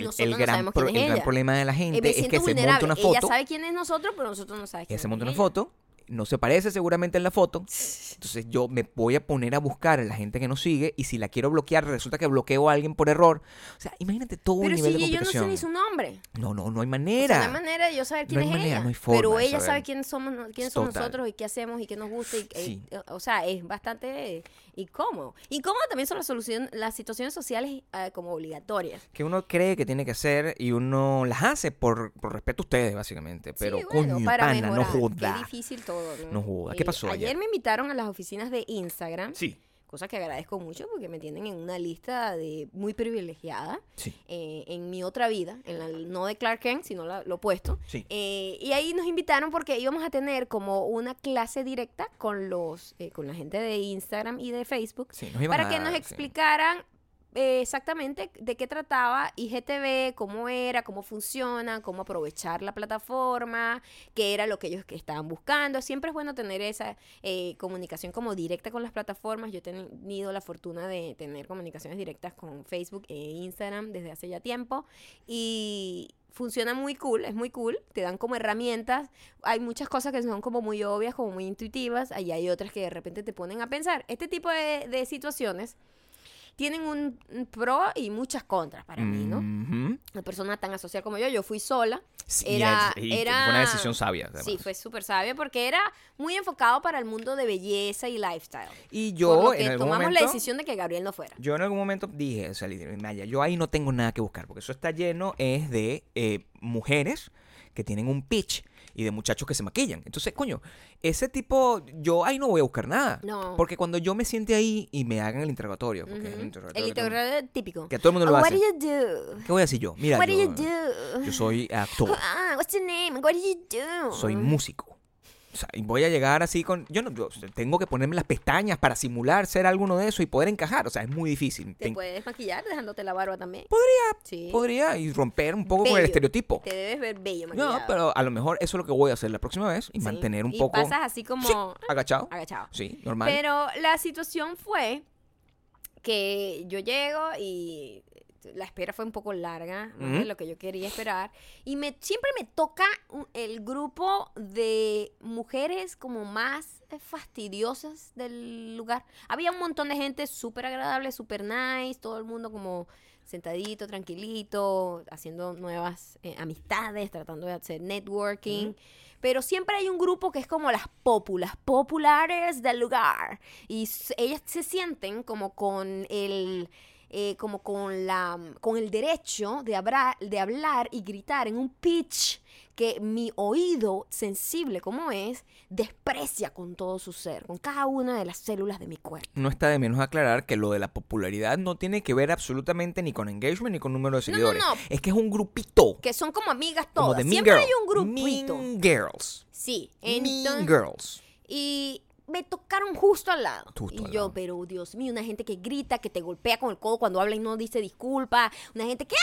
no gran, pro- el gran ella. problema de la Eh, gente es que se monta una Ella foto. sabe quién es nosotros, pero nosotros no sabemos quién Ella se monta una ella. foto, no se parece seguramente en la foto. Entonces yo me voy a poner a buscar a la gente que nos sigue y si la quiero bloquear, resulta que bloqueo a alguien por error. O sea, imagínate todo un Pero nivel si de yo no sé complicación. ni su nombre. No, no, no hay O manera. sea, no hay manera de yo saber quién No hay es manera, ella. no hay forma pero ella sabe quién somos, no- quiénes somos nosotros y qué hacemos y qué nos gusta. Y, y- Sí. o sea, es bastante incómodo. Incómodo también son las, solución, las situaciones sociales eh, como obligatorias. Que uno cree que tiene que hacer y uno las hace por, por respeto a ustedes, básicamente. Pero, sí, bueno, coño, para pana, no joda. Qué difícil todo, ¿no? No joda. ¿Qué pasó Ayer ayer? me invitaron a las oficinas de Instagram, Sí, cosa que agradezco mucho porque me tienen en una lista de muy privilegiada sí, eh, en mi otra vida, en la, no de Clark Kent, sino la- lo opuesto. sí. Eh, y ahí nos invitaron porque íbamos a tener como una clase directa con los eh, con la gente de Instagram y de Facebook sí, para a que nos explicaran eh, exactamente de qué trataba IGTV, cómo era, cómo funciona, cómo aprovechar la plataforma, qué era lo que ellos que estaban buscando. Siempre es bueno tener esa eh, comunicación como directa con las plataformas. Yo he tenido la fortuna de tener comunicaciones directas con Facebook e Instagram desde hace ya tiempo y funciona muy cool, es muy cool, te dan como herramientas, hay muchas cosas que son como muy obvias, como muy intuitivas, y hay otras que de repente te ponen a pensar. Este tipo de situaciones tienen un, pro y muchas contras para mí, ¿no? Una persona tan asocial como yo, yo fui sola. Sí, Era- y era- fue una decisión sabia. Sí, además. fue súper sabia porque era muy enfocado para el mundo de belleza y lifestyle. Y Por yo lo que en algún tomamos momento, la decisión de que Gabriel no fuera. yo en algún momento dije, o sea, Maya, yo ahí no tengo nada que buscar, porque eso está lleno es de eh, mujeres que tienen un pitch y de muchachos que se maquillan. Entonces, coño, ese tipo, yo ahí no voy a buscar nada. No. Porque cuando yo me siente ahí y me hagan el interrogatorio, porque es el interrogatorio El que interrogatorio típico. que todo el mundo Oh, lo what hace. do you do? ¿Qué voy a decir yo? Mira, What do yo, you do? yo soy actor, Ah, what's your name? What do you do? soy músico. O sea, y voy a llegar así con... Yo no yo tengo que ponerme las pestañas para simular ser alguno de eso y poder encajar. O sea, es muy difícil. Te Ten- puedes maquillar dejándote la barba también. Podría, Sí. podría y romper un poco con el estereotipo. Te debes ver bello No, maquillado. pero a lo mejor eso es lo que voy a hacer la próxima vez y Sí. mantener un Y poco... pasas así como Sí, agachado. agachado. Sí, normal. Pero la situación fue que yo llego y la espera fue un poco larga, más de lo que yo quería esperar. Y me, siempre me toca el grupo de mujeres como más fastidiosas del lugar. Había un montón de gente súper agradable, súper nice, todo el mundo como sentadito, tranquilito, haciendo nuevas eh, amistades, tratando de hacer networking. Pero siempre hay un grupo que es como las pópulas, populares del lugar. Y ellas se sienten como con el... eh, como con la con el derecho de hablar, de hablar y gritar en un pitch que mi oído sensible como es desprecia con todo su ser, con cada una de las células de mi cuerpo. No está de menos aclarar que lo de la popularidad no tiene que ver absolutamente ni con engagement ni con número de No, no, seguidores. no. Es que es un grupito. Que son como amigas Como todas. de Mean Siempre Girl. hay un grupito. Mean Girls. Sí. mean entonces- Girls. Y me tocaron justo al lado. Justo y al yo, lado. pero Dios mío, una gente que grita, que te golpea con el codo cuando habla y no dice disculpa. Una gente que...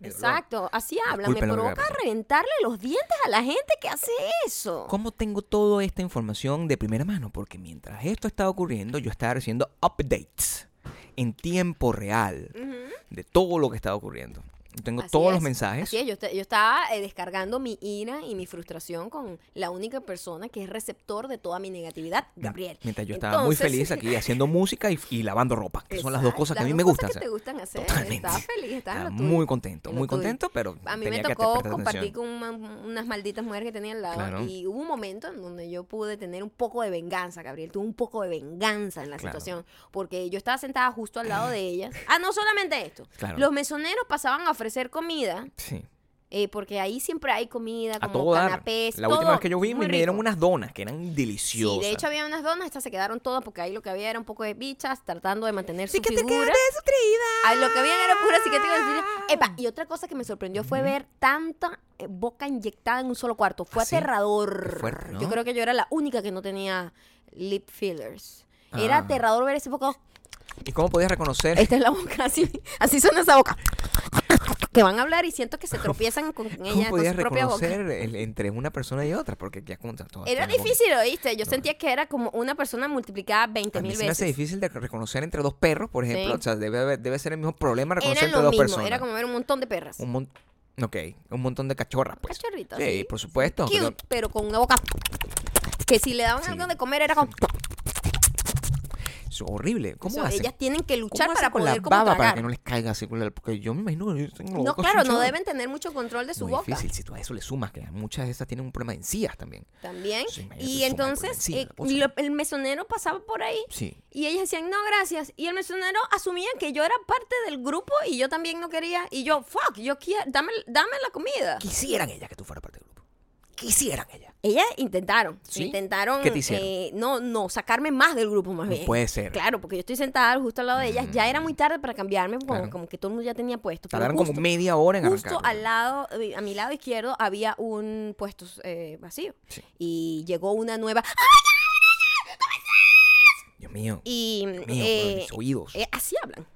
Exacto, así hablan. Me provoca reventarle los dientes a la gente que hace eso. ¿Cómo tengo toda esta información de primera mano? Porque mientras esto estaba ocurriendo, yo estaba recibiendo updates en tiempo real de todo lo que estaba ocurriendo. Tengo Así todos los es, mensajes. Así es, yo, yo estaba eh, descargando mi ira y mi frustración con la única persona que es receptor de toda mi negatividad, Gabriel. Mientras yo estaba muy Entonces- feliz aquí <laughs> haciendo música y, y lavando ropa, que son las dos Exacto, cosas que a las mí me gustan que hacer. te gustan hacer. Totalmente. Estaba feliz, estaba muy contento, muy contento, pero A mí me tenía que tocó compartir atención. con una- unas malditas mujeres que tenía al lado Claro. y hubo un momento en donde yo pude tener un poco de venganza, Gabriel. Tuve un poco de venganza en la Claro. situación porque yo estaba sentada justo al lado de ellas. Ah, no solamente esto. Claro. Los mesoneros pasaban a ofrecer comida Sí, eh, porque ahí siempre hay comida a como todo dar. canapés. La todo última vez que yo vi me dieron unas donas que eran Sí, deliciosas. de hecho había unas donas, estas se quedaron todas porque ahí lo que había era un poco de bichas tratando de mantener Sí su que te figura. Ay, lo que había era pura cicatriz. epa, y otra cosa que me sorprendió fue ver tanta eh, boca inyectada en un solo cuarto. Fue ¿Ah, sí? aterrador. Qué fuerte, ¿no? Yo creo que yo era la única que no tenía lip fillers. Era Ah. aterrador ver ese boca. ¿Y cómo podías reconocer? Esta es la boca, así, así suena esa boca. Que van a hablar y siento que se tropiezan con ella, ¿Cómo con su propia boca. el- entre una persona y otra? Porque ya como todo Era difícil, ¿oíste? Yo sentía que era como una persona multiplicada 20 A mí mil se me hace veces. difícil de reconocer entre dos perros, por ejemplo. Sí. O sea, debe, debe ser el mismo problema reconocer Era entre dos mismo, personas. era como ver un montón de perras. Un mon- Ok, un montón de cachorras, pues. Cachorritos, Sí, sí. por supuesto. Cute, pero- pero con una boca que si le daban Sí. algo de comer era como... <laughs> Es horrible. ¿Cómo O sea, hacen? ellas tienen que ¿Cómo luchar para con poder la como baba para que no les caiga así Porque yo me imagino que yo tengo la No, claro, no deben tener mucho control de su Muy boca. difícil. Si tú a eso le sumas que muchas de esas tienen un problema de encías también. También. Sí, y entonces eh, lo- el mesonero pasaba por ahí Sí. y ellas decían, no, gracias. Y el mesonero asumía que yo era parte del grupo y yo también no quería. Y yo, fuck, yo quiero, dame, dame la comida. Quisieran ellas que tú fueras parte del grupo. Quisieran ellas. Ellas intentaron, ¿Sí? intentaron, ¿Qué te hicieron? eh, no, no, sacarme más del grupo más No bien. puede ser. Claro, porque yo estoy sentada justo al lado de ellas. Ya era muy tarde para cambiarme, como, Claro. como que todo el mundo ya tenía puesto. Tardaron como justo- media hora en Justo arrancar. al lado, eh, a mi lado izquierdo, había un puesto eh, vacío. Sí. Y llegó una nueva. Dios mío. Y Dios mío, eh, mis oídos. eh, así hablan.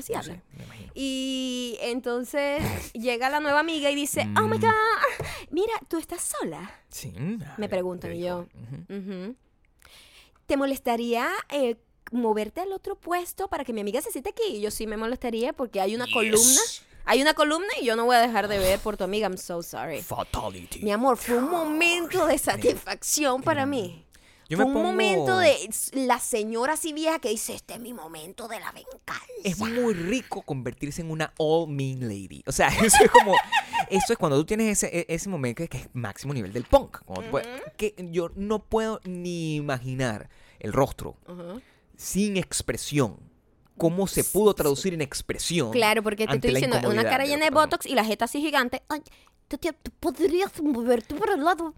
Sí, así no hablan. sé, me imagino. Y entonces llega la nueva amiga y dice, oh my Mm. God, mira, ¿tú estás sola? Sí. Me preguntan y yo, dijo. Ujú. "Ujú. ¿te molestaría eh, moverte al otro puesto para que mi amiga se siente aquí? Y yo sí me molestaría porque hay una Yes. columna. Hay una columna y yo no voy a dejar de ver por tu amiga. I'm so sorry. Fatality. Mi amor, fue un momento de satisfacción para mí. Yo fue me un pongo- momento de la señora así vieja que dice, este es mi momento de la venganza. Es muy rico convertirse en una all mean lady. O sea, <laughs> eso es como. Eso es cuando tú tienes ese, e- ese momento que, que es máximo nivel del punk. Puedes- que yo no puedo ni imaginar el rostro sin expresión. ¿Cómo se pudo traducir en expresión? Claro, porque te estoy diciendo, una cara llena de botox y la jeta así gigante. Ay, Tatia, ¿tú podrías moverte para el lado?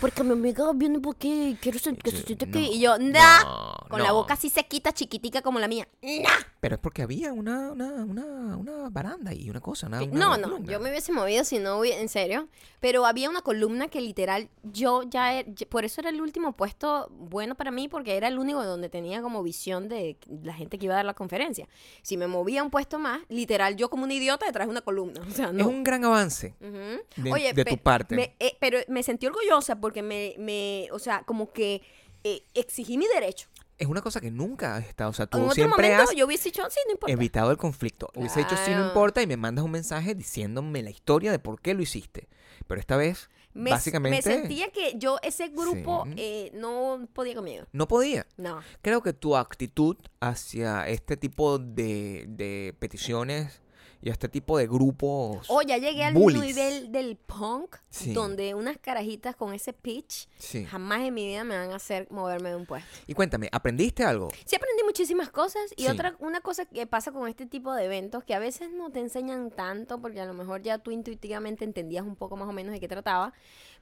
Porque mi amiga viene por aquí y quiero que se siente no, aquí. Y yo, nah. no, Con la boca así sequita, chiquitica como la mía. Nah. Pero es porque había una, una, una, una baranda y una cosa. Una, No, no, columna. yo me hubiese movido si no hubiera, en serio. Pero había una columna que literal, yo ya, er- ya- por eso era el último puesto bueno para mí, porque era el único donde tenía como visión de la gente que iba a dar la conferencia. Si me movía un puesto más, literal, yo como un idiota detrás de una columna. O sea, no. Es un gran avance. Ujú. De- Oye, de tu parte. me- eh, pero me sentí orgullosa porque me, me o sea, como que eh, exigí mi derecho. Es una cosa que nunca has estado. O sea, tú en otro siempre momento has yo hubiese dicho, sí, no importa. evitado el conflicto. Hubiese dicho sí, no Claro. importa y me mandas un mensaje diciéndome la historia de por qué lo hiciste. Pero esta vez, me, básicamente, me sentía que yo, ese grupo, Sí. eh, no podía conmigo. no podía. No. Creo que tu actitud hacia este tipo de, de peticiones y a este tipo de grupos. O ya llegué al bullies. nivel del punk, Sí. donde unas carajitas con ese pitch Sí. jamás en mi vida me van a hacer moverme de un puesto. Y cuéntame, ¿aprendiste algo? Sí aprendí muchísimas cosas y Sí. otra una cosa que pasa con este tipo de eventos que a veces no te enseñan tanto porque a lo mejor ya tú intuitivamente entendías un poco más o menos de qué trataba,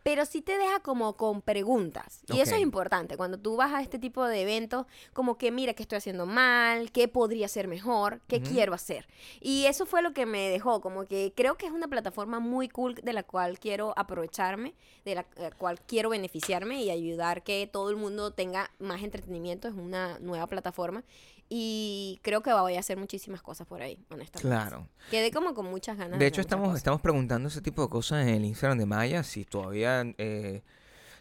pero sí te deja como con preguntas. Y eso es importante cuando tú vas a este tipo de eventos como que mira qué estoy haciendo mal, qué podría ser mejor, qué quiero hacer y eso fue lo que me dejó como que creo que es una plataforma muy cool de la cual quiero aprovecharme, de la cual quiero beneficiarme y ayudar que todo el mundo tenga más entretenimiento. Es una nueva plataforma y creo que voy a hacer muchísimas cosas por ahí, honestamente. Claro. Quedé como con muchas ganas. De hecho, hacer estamos, estamos preguntando ese tipo de cosas en el Instagram de Maya. Si todavía eh,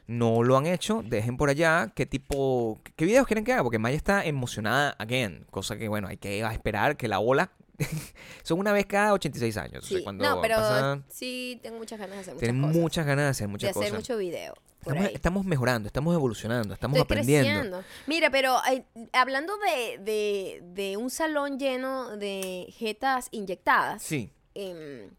no lo han hecho, dejen por allá qué tipo, qué videos quieren que haga. Porque Maya está emocionada again. Cosa que, bueno, hay que esperar que la ola. <laughs> son una vez cada 86 años. o sea, Sí. cuando No, pero sí tengo muchas ganas de hacer muchas cosas. muchas ganas de hacer de muchas hacer cosas. mucho video. Estamos, mejorando, estamos evolucionando, estamos Estoy aprendiendo. creciendo. Mira, pero eh, hablando de, de, de un salón lleno de jetas inyectadas, Sí, em,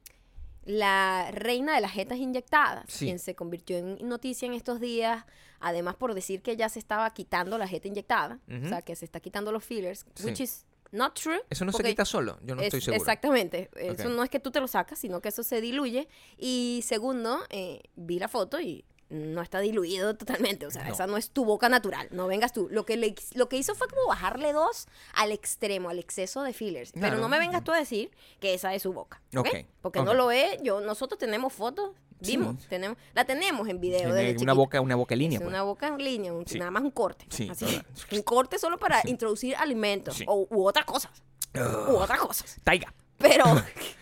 la reina de las jetas inyectadas, Sí. quien se convirtió en noticia en estos días, además por decir que ya se estaba quitando la jeta inyectada, o sea, que se está quitando los fillers, Sí. which is not true. eso no se quita solo, yo no estoy es- seguro. Exactamente. Eso no es que tú te lo sacas, sino que eso se diluye. Y segundo, eh, vi la foto y no está diluido totalmente. O sea, No. esa no es tu boca natural. No vengas tú. Lo que, le- lo que hizo fue como bajarle dos al extremo, al exceso de fillers. Pero no me vengas tú a decir que esa es su boca. ¿ok? Ok, Porque no lo es. Yo, nosotros tenemos fotos. Sí. Vimos, tenemos, la tenemos en video. Desde una chiquita. boca, una boca en línea, Es pues. una boca en línea, un- Sí. nada más un corte. Sí. Un corte solo para introducir alimentos Sí. o, u otras cosas. U otras cosas. Taiga, Pero. <laughs>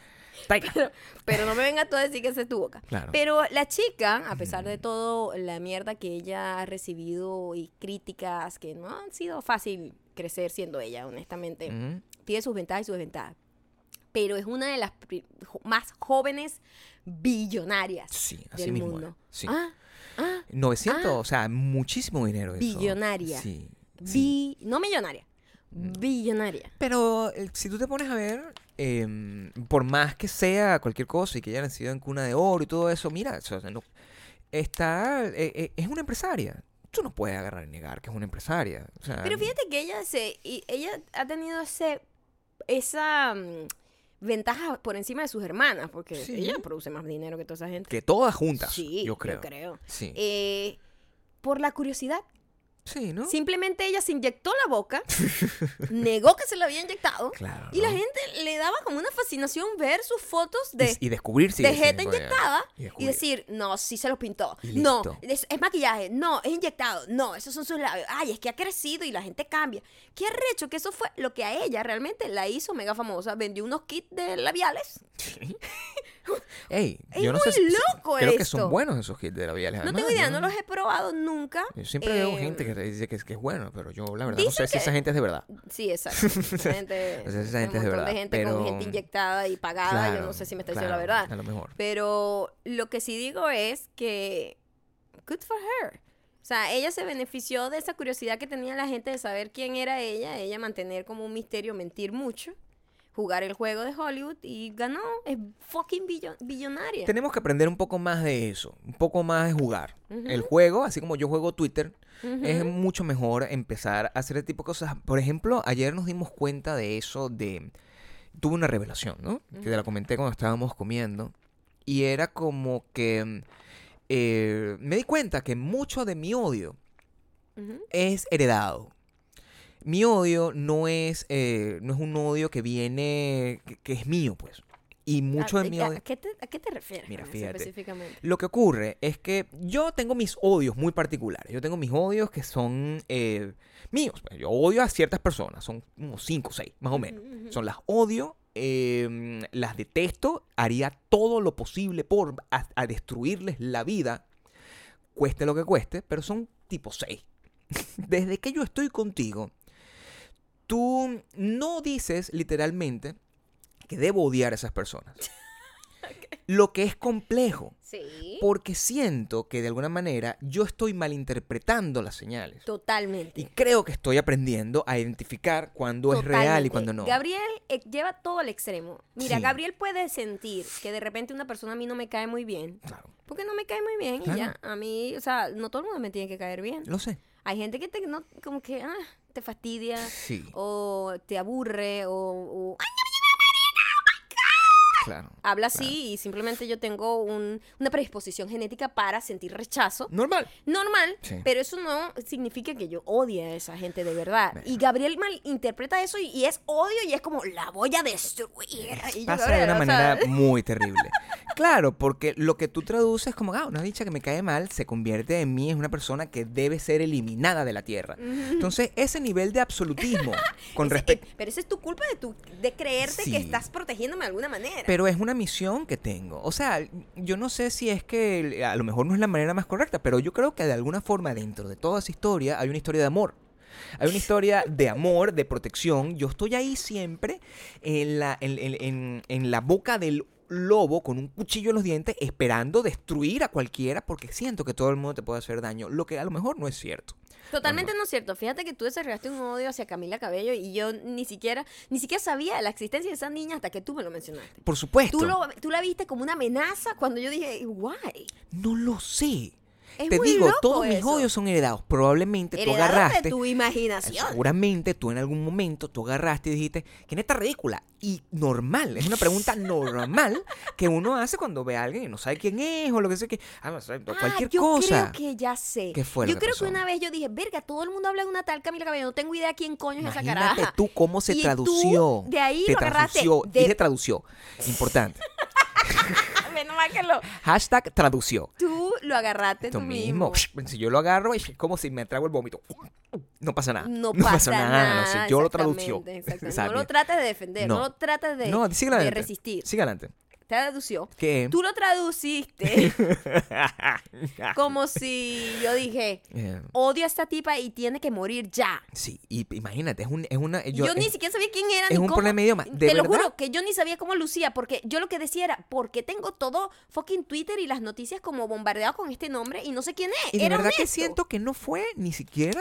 <laughs> pero, pero no me vengas tú a decir que esa es tu boca. Claro. Pero la chica, a pesar de todo la mierda que ella ha recibido y críticas que no han sido fácil crecer siendo ella, honestamente, Ujú. tiene sus ventajas y sus desventajas. Pero es una de las más jóvenes billonarias Sí, así del mismo mundo. es, sí. Ah, ah, 900, Ah. o sea, muchísimo dinero eso. Billonaria. Sí. sí. bi- no millonaria, billonaria. Pero eh, si tú te pones a ver, em, por más que sea cualquier cosa y que haya nacido en cuna de oro y todo eso, mira, o sea, no- está, eh, eh, es una empresaria. Tú no puedes agarrar y negar que es una empresaria. o sea, Pero fíjate que ella se y ella ha tenido ese esa mm, ventaja por encima de sus hermanas, porque Sí. ella produce más dinero que toda esa gente. que todas juntas, sí, yo creo. Sí. Eh, por la curiosidad. Sí, ¿no? Simplemente ella se inyectó la boca, <laughs> negó que se la había inyectado, Claro. y la gente le daba como una fascinación ver sus fotos de, y, y descubrir si de jeta inyectada y decir, no, sí se los pintó. No, es, es maquillaje. No, es inyectado. No, esos son sus labios. Ay, es que ha crecido y la gente cambia. Qué arrecho que eso fue lo que a ella realmente la hizo mega famosa. Vendió unos kits de labiales. <laughs> <laughs> Ey, Es yo no sé muy si- si- loco Creo que esto. son buenos esos kits de labiales. No además, tengo idea, no los he probado nunca. Yo siempre veo Eh, gente que te dice que es, que es bueno, pero yo la verdad no dicen sé si esa gente es de verdad. Sí, exacto. <laughs> Esa gente, esa es de montón verdad, gente pero- con gente inyectada y pagada. yo no sé si me está diciendo la claro, verdad. A lo mejor. Pero lo que sí digo es que good for her. O sea, ella se benefició de esa curiosidad que tenía la gente de saber quién era ella, ella mantener como un misterio, mentir mucho, jugar el juego de Hollywood y ganó, es fucking billo- billonaria. Tenemos que aprender un poco más de eso, un poco más de jugar. El juego, así como yo juego Twitter, es mucho mejor empezar a hacer este tipo de cosas. Por ejemplo, ayer nos dimos cuenta de eso de... Tuve una revelación, ¿no? Que te la comenté cuando estábamos comiendo. Y era como que... eh, me di cuenta que mucho de mi odio es heredado. Mi odio no es, eh, no es un odio que viene, que, que es mío, pues. Y mucho Ah, de mi ¿a- odio... ¿A qué te, a qué te refieres Mira, fíjate. específicamente? Lo que ocurre es que yo tengo mis odios muy particulares. Yo tengo mis odios que son eh, míos. pues. Yo odio a ciertas personas. Son unos 5 o 6, más o menos. Son las odio, eh, las detesto. Haría todo lo posible por a, a destruirles la vida. Cueste lo que cueste, pero son tipo 6. <laughs> Desde que yo estoy contigo, tú no dices literalmente que debo odiar a esas personas. <laughs> Lo que es complejo. Sí, Porque siento que de alguna manera yo estoy malinterpretando las señales. totalmente. Y creo que estoy aprendiendo a identificar cuándo es real y cuándo no. Gabriel eh, lleva todo al extremo. Mira, Sí. Gabriel puede sentir que de repente una persona a mí no me cae muy bien. Claro, Porque no me cae muy bien Claro. y ya. A mí, o sea, no todo el mundo me tiene que caer bien. lo sé. Hay gente que te, no, como que, ah, te fastidia Sí, o te aburre o, o, ¡ay! Claro. habla así y simplemente yo tengo un- una predisposición genética para sentir rechazo. Normal. Normal, Sí. pero eso no significa que yo odie a esa gente de verdad. Y Gabriel malinterpreta eso y, y es odio y es como, la voy a destruir. <laughs> Y yo, Pasa de una manera <laughs> muy terrible. Claro, porque lo que tú traduces como, ah, una dicha que me cae mal, se convierte en mí, es una persona que debe ser eliminada de la tierra. Entonces, ese nivel de absolutismo <laughs> con respecto... pero esa es tu culpa de, tu, de creerte Sí. que estás protegiéndome de alguna manera. Pero es una misión que tengo. O sea, yo no sé si es que a lo mejor no es la manera más correcta, pero yo creo que de alguna forma dentro de toda esa historia hay una historia de amor. Hay una historia de amor, de protección. Yo estoy ahí siempre en la, en- en- en la boca del lobo con un cuchillo en los dientes esperando destruir a cualquiera porque siento que todo el mundo te puede hacer daño, lo que a lo mejor no es cierto. Totalmente no es cierto. Fíjate que tú desarrollaste un odio hacia Camila Cabello y yo ni siquiera, ni siquiera sabía de la existencia de esa niña hasta que tú me lo mencionaste. Por supuesto. Tú, lo, tú la viste como una amenaza cuando yo dije, why? No lo sé. Es Te muy digo, loco todos mis eso. odios son heredados. Probablemente tú agarraste. de tu imaginación. Seguramente tú en algún momento tú agarraste y dijiste, ¿quién está ridícula? Y normal, es una pregunta normal <laughs> que uno hace cuando ve a alguien y no sabe quién es o lo que sea, que, ah, no sé, Ah, cualquier yo cosa. creo que ya sé. ¿Qué fue lo Yo que creo pasó? que una vez yo dije, verga, todo el mundo habla de una tal Camila Cabello, no tengo idea quién coño es esa Imagínate caraja. tú cómo se Y tú, tradució. de ahí te lo agarraste. tradució. de- Dije tradució. Importante. <laughs> Menos mal que lo... Hashtag tradució. Tú lo agarraste Tú tú mismo. mismo. Si yo lo agarro, es como si me trago el vómito. No pasa nada. No, pasa, nada. no sé, yo lo tradució. No lo trates de defender, no, No. lo trates de, No, resistir. Sigue adelante. Tradució. ¿Qué? Tú lo traduciste <laughs> como si yo dije, Eh, odio a esta tipa y tiene que morir ya. sí, y imagínate, es, un, es una... Yo, yo- ni siquiera sabía quién era. es ni un cómo. problema de idioma. ¿De Te lo juro que yo ni sabía cómo lucía, porque yo lo que decía era, ¿por qué tengo todo fucking Twitter y las noticias como bombardeado con este nombre y no sé quién es? Y de era verdad que siento que no fue ni siquiera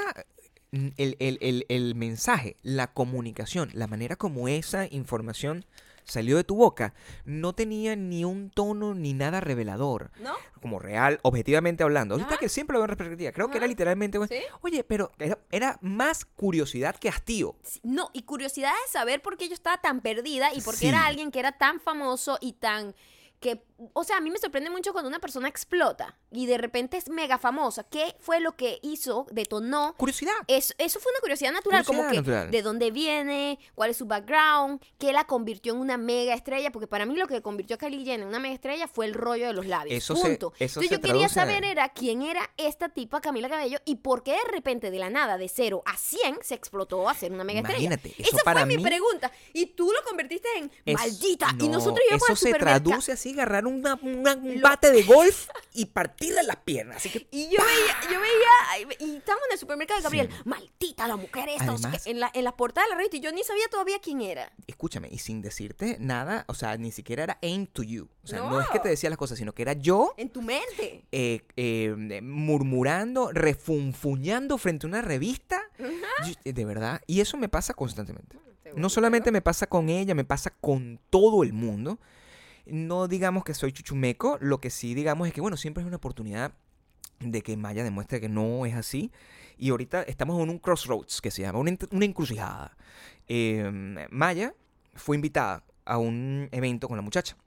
mm, el, el- el- el mensaje, la comunicación, la manera como esa información salió de tu boca, no tenía ni un tono ni nada revelador. ¿No? Como real, objetivamente hablando. Ahorita que siempre lo veo en perspectiva. Creo que era literalmente, ¿Sí? oye, pero era, era más curiosidad que hastío. Sí, No, y curiosidad de saber por qué yo estaba tan perdida y por qué Sí. era alguien que era tan famoso y tan que, o sea, a mí me sorprende mucho cuando una persona explota y de repente es mega famosa. ¿Qué fue lo que hizo, detonó? Curiosidad. Eso, eso fue una curiosidad natural, como que natural. de dónde viene, cuál es su background, qué la convirtió en una mega estrella, porque para mí lo que convirtió a Kylie Jenner en una mega estrella fue el rollo de los labios. Eso se- punto. eso Entonces se yo quería saber era quién era esta tipa Camila Cabello y por qué de repente de la nada, de cero a 100, se explotó a ser una mega Imagínate, estrella. eso Esa para fue mi pregunta. Y tú lo convertiste en Es- maldita. y no, nosotros íbamos Eso al se traduce así, agarrar una, una- un bate de golf y partirle las piernas. Así que Y yo veía, yo veía, y estábamos en el supermercado de Gabriel, Sí. maldita la mujer esta, en, la, en las portadas de la revista, y yo ni sabía todavía quién era. escúchame, y sin decirte nada, o sea, ni siquiera era aim to you. O sea, no, No. es que te decía las cosas, sino que era yo En tu mente. eh, eh, murmurando, refunfuñando frente a una revista. Yo- de verdad, y eso me pasa constantemente. No solamente me pasa con ella, me pasa con todo el mundo. No digamos que soy chuchumeco, lo que sí digamos es que, bueno, siempre es una oportunidad de que Maya demuestre que no es así. Y ahorita estamos en un crossroads que se llama una, una encrucijada. Eh, Maya fue invitada a un evento con la muchacha.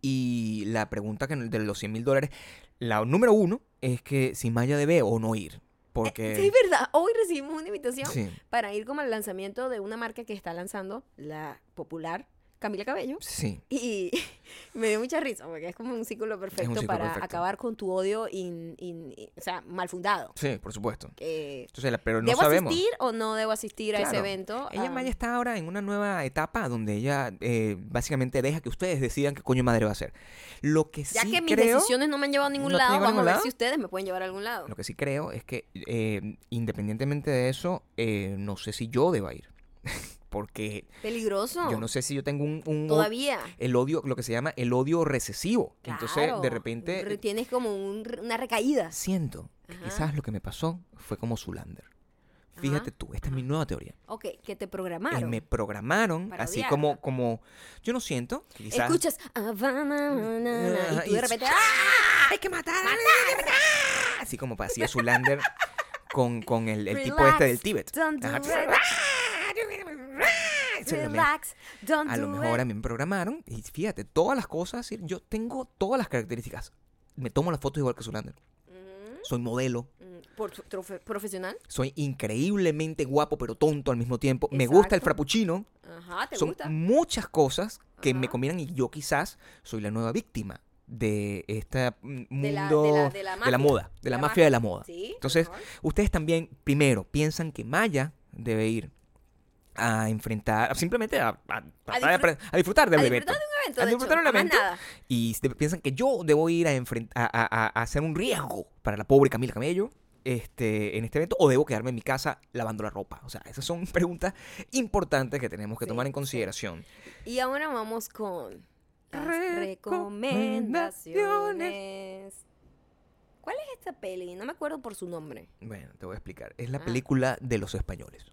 Y la pregunta que de los 100 mil dólares, la número uno es que si Maya debe o no ir. Porque... Eh, Sí, es verdad. Hoy recibimos una invitación Sí, para ir como al lanzamiento de una marca que está lanzando la popular Camila Cabello. sí. Y <laughs> me dio mucha risa porque es como un círculo perfecto círculo para perfecto. acabar con tu odio, in- in- in- o sea, mal fundado. Sí, por supuesto. Entonces, pero no ¿Debo sabemos. asistir o no debo asistir a ese evento? Ella, Ah, Maya, está ahora en una nueva etapa donde ella eh, básicamente deja que ustedes decidan qué coño madre va a hacer. Lo que ya sí que mis creo, decisiones no me han llevado a ningún ¿No te lado, vamos a ver lado? si ustedes me pueden llevar a algún lado. lo que sí creo es que eh, independientemente de eso, eh, no sé si yo deba ir. <laughs> Porque Peligroso. yo no sé si yo tengo un, un Todavía. el odio, lo que se llama el odio recesivo. Entonces, Claro. de repente Re- Tienes como un- una recaída. siento que quizás lo que me pasó fue como Zulander. Fíjate Ajá, tú, esta es mi nueva teoría. Ok, que te Eh, programaron. me programaron Para así como, como, yo no siento, quizás, Escuchas Havana, na, na, na, Ajá, y tú de repente ¡Ah! ¡ah! hay que matar, hay que matar. Así como parecía Zulander con, con el, el tipo este del Tíbet. Ajá. it. Eso es lo mío. Relax, don't A lo mejor it. a mí me programaron y fíjate, todas las cosas, yo tengo todas las características. Me tomo las fotos igual que Zulander. Ujú, Soy modelo, mm, Por profesional. soy increíblemente guapo pero tonto al mismo tiempo. Me gusta el frappuccino. Ajá, ¿te Son gusta? muchas cosas que me combinan y yo quizás soy la nueva víctima de este mundo De la- de la- de la mafia. moda, de la mafia de la moda. Sí, Entonces, ustedes también, primero, piensan que Maya debe ir a enfrentar, simplemente a, a- de disfrut- a disfrutar del a evento. disfrutar de un evento, A de disfrutar hecho, a más evento. nada. Y piensan que yo debo ir a, a, a- a- a hacer un riesgo para la pobre Camila Camello este, en este evento o debo quedarme en mi casa lavando la ropa. O sea, esas son <laughs> preguntas importantes que tenemos que Sí, tomar en sí. consideración. Y ahora vamos con las Recomendaciones. recomendaciones. ¿Cuál es esta peli? No me acuerdo por su nombre. Bueno, te voy a explicar. Es la Ah. película de los españoles.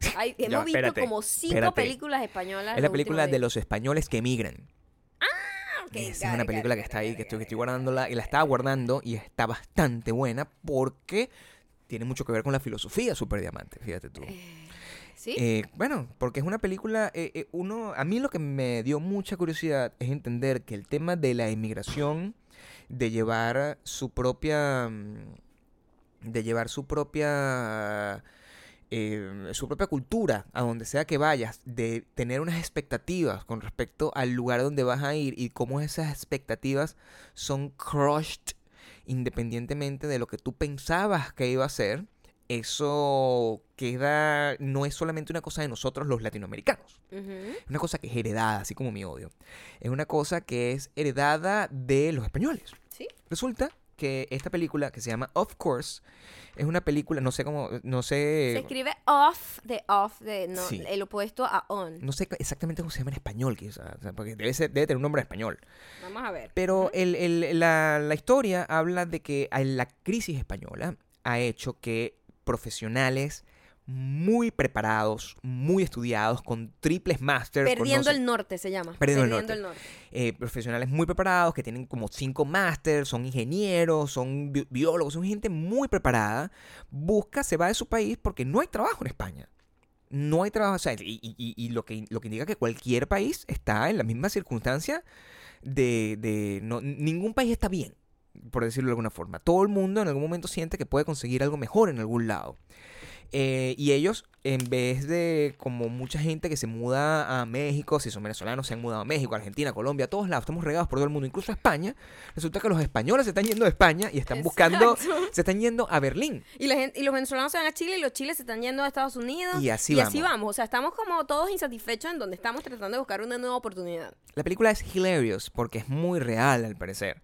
<laughs> Hemos visto espérate, como cinco espérate. películas españolas. Es la película de los españoles que emigran. Ah, ok, Okay, Esa es una película que está ahí, que estoy, que estoy guardándola y la estaba guardando y está bastante buena porque tiene mucho que ver con la filosofía Super Diamante, fíjate tú. ¿Sí? Eh, bueno, porque es una película, eh, eh, uno, a mí lo que me dio mucha curiosidad es entender que el tema de la inmigración, de llevar su propia, mm, de llevar su propia, eh, su propia cultura a donde sea que vayas, de tener unas expectativas con respecto al lugar donde vas a ir y cómo esas expectativas son crushed independientemente de lo que tú pensabas que iba a ser eso queda, no es solamente una cosa de nosotros los latinoamericanos, es una cosa que es heredada, así como mi odio. Es una cosa que es heredada de los españoles. Sí. Resulta que esta película, que se llama Of Course, es una película, no sé cómo, no Se sé, escribe off de off, de no, Sí. el opuesto a on. no sé exactamente cómo se llama en español, quizás, o sea, porque debe, ser, debe tener un nombre en español. Vamos a ver. Pero el- el- la, la historia habla de que la crisis española ha hecho que profesionales muy preparados, muy estudiados, con triples máster, con no Perdiendo el norte se llama. Perdiendo el norte. eh, profesionales muy preparados, que tienen como cinco máster, son ingenieros, son bi- biólogos, son gente muy preparada, busca, se va de su país porque no hay trabajo en España. No hay trabajo, o sea, y, y- y- y lo, que, lo que indica que cualquier país está en la misma circunstancia de, de no, ningún país está bien, por decirlo de alguna forma. Todo el mundo en algún momento siente que puede conseguir algo mejor en algún lado. Eh, y ellos, en vez de como mucha gente que se muda a México, si son venezolanos, se han mudado a México, Argentina, Colombia, a todos lados, estamos regados por todo el mundo, incluso a España, resulta que los españoles se están yendo de España y están buscando, Exacto. se están yendo a Berlín. Y, la gente, y los venezolanos se van a Chile y los chiles se están yendo a Estados Unidos. Y así y así vamos. vamos. O sea, estamos como todos insatisfechos en donde estamos tratando de buscar una nueva oportunidad. La película es hilarious porque es muy real al parecer.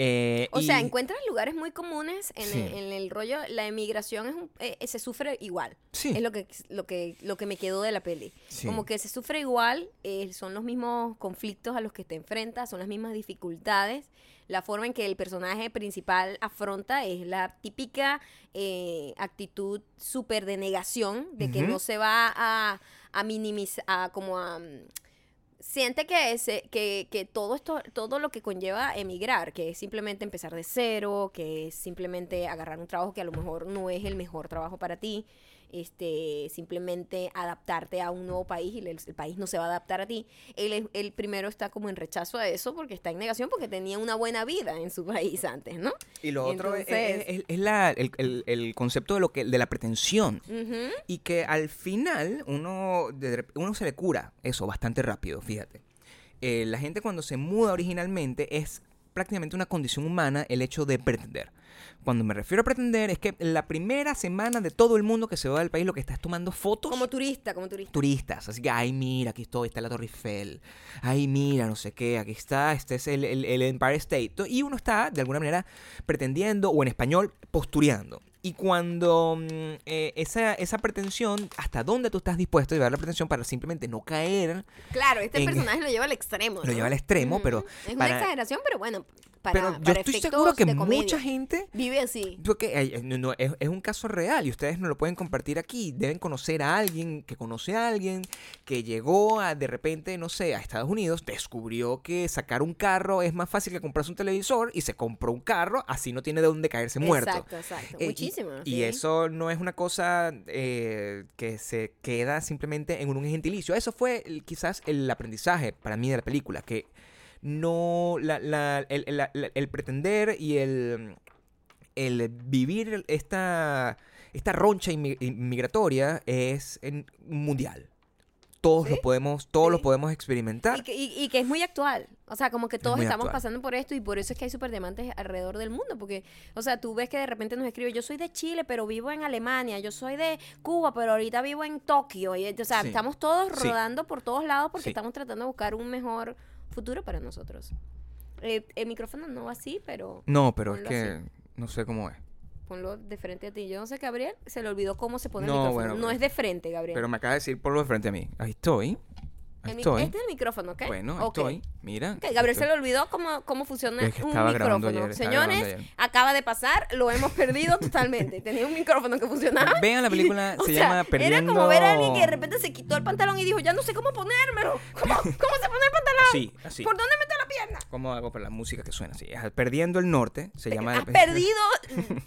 Eh, O y- sea, encuentras lugares muy comunes en, Sí. el, en el rollo. La emigración es un- eh, se sufre igual. Sí. Es lo que, lo, que, lo que me quedó de la peli. Sí. Como que se sufre igual, eh, son los mismos conflictos a los que te enfrentas, son las mismas dificultades. La forma en que el personaje principal afronta es la típica actitud súper de negación, de que no se va a, a minimizar, a como a... Siente que, ese, que, que todo esto, todo lo que conlleva emigrar, que es simplemente empezar de cero, que es simplemente agarrar un trabajo que a lo mejor no es el mejor trabajo para ti, este, simplemente adaptarte a un nuevo país y el, el país no se va a adaptar a ti. Él, él primero está como en rechazo a eso porque está en negación porque tenía una buena vida en su país antes, ¿no? Y lo otro es- es, la- el, el- el concepto de lo que de la pretensión. Y que al final uno, uno se le cura eso bastante rápido, fíjate. Eh, la gente cuando se muda originalmente es prácticamente una condición humana el hecho de pretender. Cuando me refiero a pretender es que la primera semana de todo el mundo que se va del país lo que está es tomando fotos Como turista, como turista. turistas. Así que, ay, mira, aquí estoy, está la Torre Eiffel. Ay, mira, no sé qué, aquí está, este es el, el- el Empire State. Y uno está, de alguna manera, pretendiendo, o en español, postureando. Y cuando mm, eh, esa, esa pretensión, hasta dónde tú estás dispuesto a llevar la pretensión para simplemente no caer, Claro, este En- personaje lo lleva al extremo. lo lleva al extremo, pero Es una exageración, pero bueno, para, pero yo para estoy seguro que mucha gente Vive así. Porque no, es, es un caso real y ustedes no lo pueden compartir aquí. Deben conocer a alguien que conoce a alguien que llegó a, de repente, no sé, a Estados Unidos, descubrió que sacar un carro es más fácil que comprarse un televisor y se compró un carro, así no tiene de dónde caerse muerto. Exacto, exacto. Eh, Muchísimo. Y, sí. eso no es una cosa eh, que se queda simplemente en un gentilicio. Eso fue el- quizás el aprendizaje para mí de la película, que no la- la- el, la- el pretender y el, el vivir esta, esta roncha inmi- inmigratoria es en- mundial. Todos Sí, lo podemos, todos lo podemos experimentar. Y que, y- y que es muy actual. O sea, como que todos estamos actual. pasando por esto y por eso es que hay superdiamantes alrededor del mundo. Porque, o sea, tú ves que de repente nos escribe, yo soy de Chile, pero vivo en Alemania. Yo soy de Cuba, pero ahorita vivo en Tokio. Y, o sea, Sí. estamos todos rodando por todos lados porque estamos tratando de buscar un mejor futuro para nosotros. Eh, el micrófono no va así, pero No, pero es Ponlo que así. no sé cómo es. ponlo de frente a ti. Yo no sé, Gabriel, se le olvidó cómo se pone No, el micrófono. bueno, no pero- es de frente, Gabriel. Pero me acaba de decir por lo de frente a mí. Ahí estoy. El estoy. Este es el micrófono, ¿ok? Bueno, ahí Ok. estoy. Mira. Ok, Gabriel estoy- se le olvidó cómo, cómo funciona Es que un micrófono. ayer, Señores, ayer. acaba de pasar, lo hemos perdido <laughs> totalmente. Tenía un micrófono que funcionaba. <laughs> Vean la película, se sea, llama Perdiendo... Era como ver a alguien que de repente se quitó el pantalón y dijo, ya no sé cómo ponérmelo. <laughs> ¿Cómo, cómo se pone el pantalón? Sí, así. ¿Por dónde meto la buena. ¿Cómo hago para la música que suena? Es Perdiendo el Norte se llama. Has perdido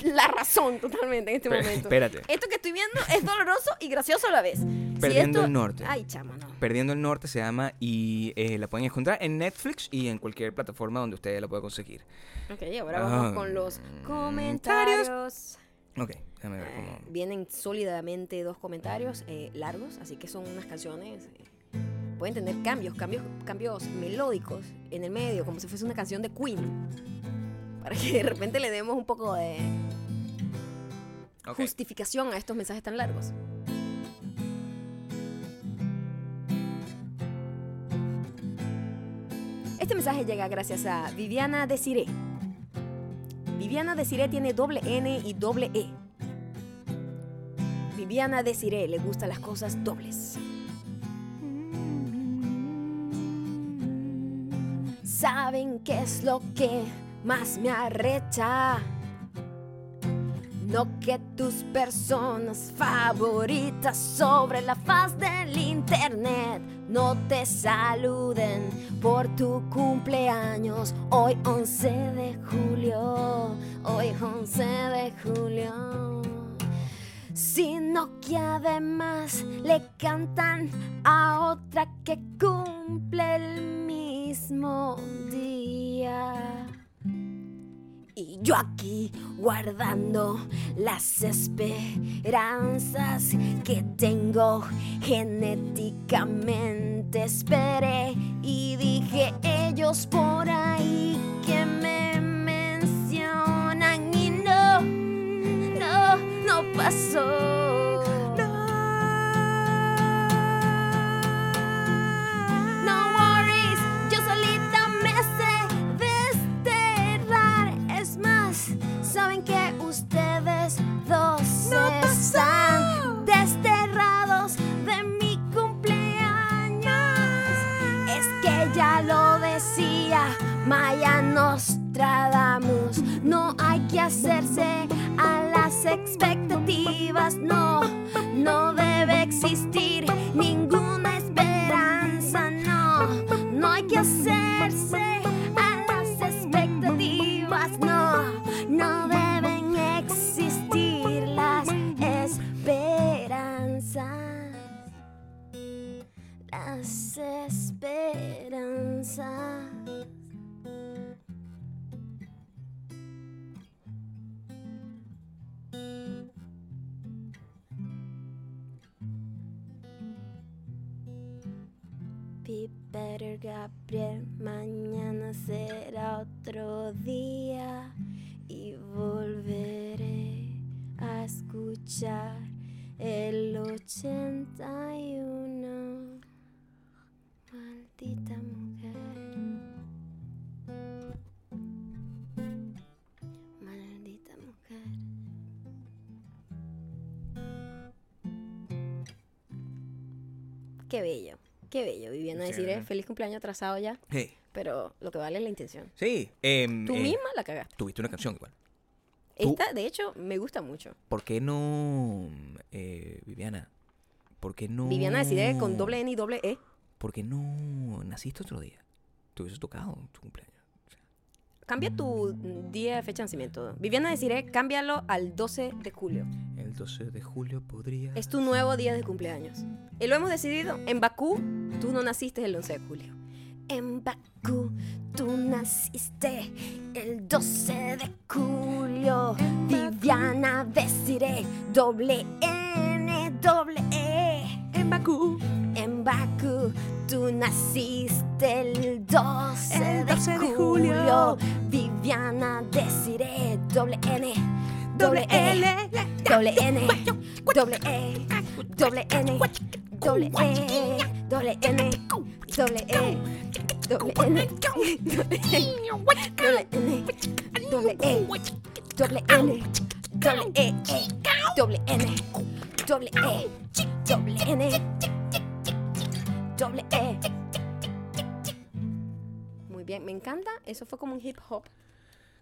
la razón totalmente en este momento. espérate. Esto que estoy viendo es doloroso y gracioso a la vez. Si Perdiendo esto- el Norte. Ay, chamo, no. Perdiendo el Norte se llama y eh, la pueden encontrar en Netflix y en cualquier plataforma donde ustedes la puedan conseguir. Ok, ahora vamos Ah, con los comentarios. comentarios. Ok, déjame ver cómo. Eh, vienen sólidamente dos comentarios eh, largos, así que son unas canciones. eh, pueden tener cambios, cambios, cambios melódicos en el medio, como si fuese una canción de Queen. Para que de repente le demos un poco de Ok. justificación a estos mensajes tan largos. Este mensaje llega gracias a Viviana Desiré. Viviana Desiré tiene doble N y doble E. Viviana Desiré le gustan las cosas dobles. ¿Saben qué es lo que más me arrecha? No que tus personas favoritas sobre la faz del internet no te saluden por tu cumpleaños. Hoy 11 de julio, hoy 11 de julio. Sino que además le cantan a otra que cumple el mismo día. Y yo aquí guardando las esperanzas que tengo genéticamente. Esperé y dije ellos por ahí que me mencionan y no, no, no pasó. Desterrados de mi cumpleaños. Es que ya lo decía Maya Nostradamus. No hay que hacerse a las expectativas, no, no debe existir ninguna esperanza, no, no hay que hacerse a las expectativas, no, esperanzas. Be better, Gabriel. Mañana será otro día y volveré a escuchar el 81. Maldita mujer. Maldita mujer. Qué bello, qué bello. Viviana Sí, decir, ¿no? feliz cumpleaños atrasado ya, Hey, pero lo que vale es la intención. sí. em, Tú eh, misma la cagaste. Tuviste una canción igual. Esta, de hecho, me gusta mucho. ¿Por qué no, eh, Viviana? ¿Por qué no? Viviana decide con doble N y doble E. ¿Por qué no naciste otro día? Te hubieses tocado tu cumpleaños. Cambia tu día de fecha de nacimiento. Viviana deciré, cámbialo al 12 de julio. El 12 de julio podría. Es tu nuevo día de cumpleaños. Y lo hemos decidido. En Bakú, tú no naciste el 11 de julio. En Bakú, tú naciste el 12 de julio. Viviana deciré, doble N, doble E. Bakú. En Bakú, tú naciste el 12, El 12 de, de julio. julio. Viviana deciré, doble N, doble L, doble N, doble E, doble N, doble E, doble N, doble E, doble N, doble E, doble N, doble E, doble N, doble E, E, doble N, doble E, doble N, doble E. Muy bien, me encanta. Eso fue como un hip hop,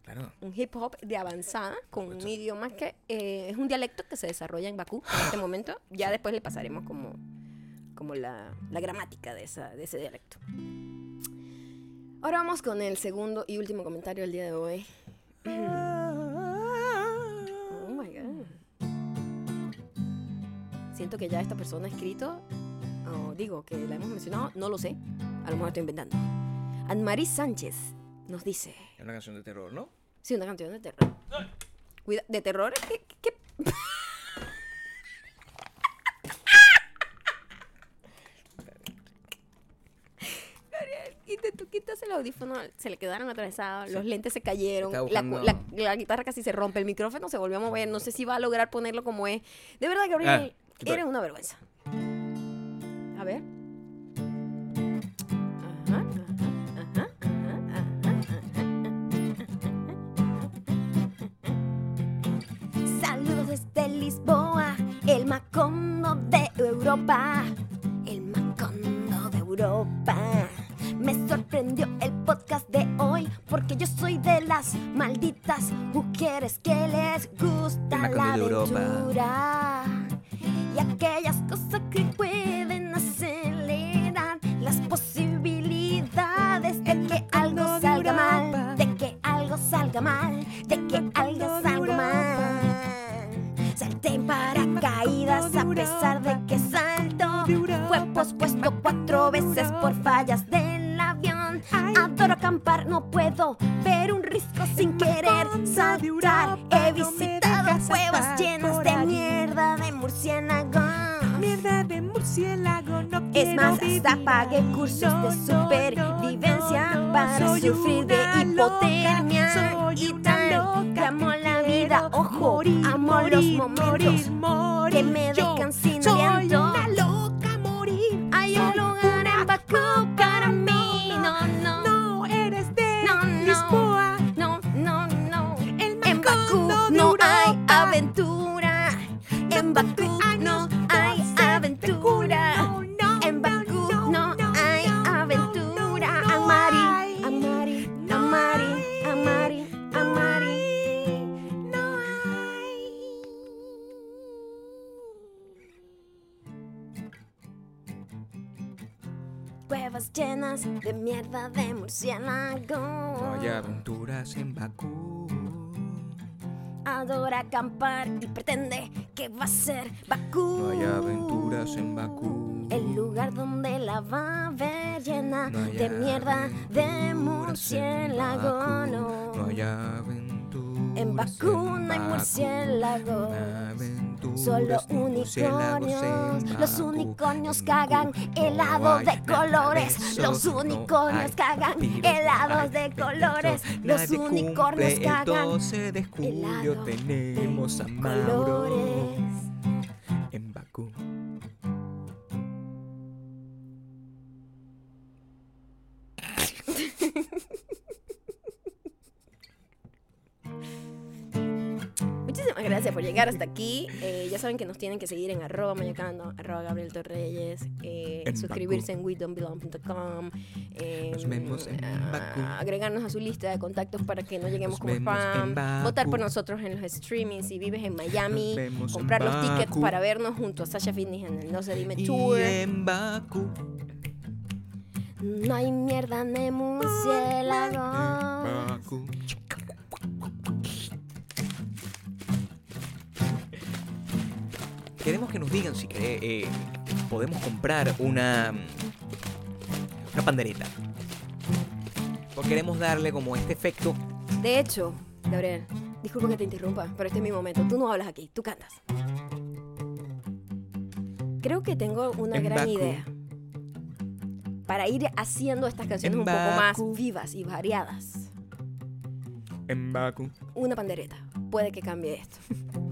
Claro. un hip hop de avanzada con un idioma que eh, es un dialecto que se desarrolla en Bakú en este <gasps> momento. Ya después le pasaremos como, como la, la gramática de, esa, de ese dialecto. Ahora vamos con el segundo y último comentario del día de hoy. <clears throat> Siento que ya esta persona ha escrito, o digo que la hemos mencionado, no lo sé. A lo mejor estoy inventando. Anne-Marie Sánchez nos dice: Es una canción de terror, ¿no? Sí, una canción de terror. Cuida, ¿De terror? ¿Qué? qué- tú quitas el audífono, se le quedaron atravesados, los lentes se cayeron, la, la- la guitarra casi se rompe, el micrófono se volvió a mover, no sé si va a lograr ponerlo como es. De verdad, Gabriel, Ah, eres una vergüenza. A ver. Saludos desde Lisboa, el Macondo de Europa. Morir, morir, los momentos morir, morir. que me mierda de murciélago. No hay aventuras en Bakú. Adora acampar y pretende que va a ser Bakú. No hay aventuras en Bakú. El lugar donde la va a ver llena No de mierda de murciélago. No. No hay aventuras En hay Bakú. murciélagos. Solo unicornios. Los unicornios cagan Bakú helado no hay de colores. Los unicornios cagan helados de colores. Los unicornios cagan El 12 de julio helado tenemos a colores. en Bakú. <laughs> Muchísimas gracias por llegar hasta aquí. Eh, ya saben que nos tienen que seguir en arroba mayocando, arroba Gabriel Torreyes, eh, En suscribirse en wedon'tbelong.com, eh, Nos vemos en ah, agregarnos a su lista de contactos para que no lleguemos como spam, en votar por nosotros en los streamings si vives en Miami, en comprar los tickets para vernos junto a Sasha Fitness en el No se dime tour. en. No hay mierda de murciélagos. Queremos que nos digan si eh, podemos comprar una una pandereta. Porque queremos darle como este efecto. De hecho, Gabriel, disculpa que te interrumpa, pero este es mi momento. Tú no hablas aquí, tú cantas. Creo que tengo una En gran idea para ir haciendo estas canciones En un poco más vivas y variadas. En Bakú. Una pandereta puede que cambie esto. <laughs>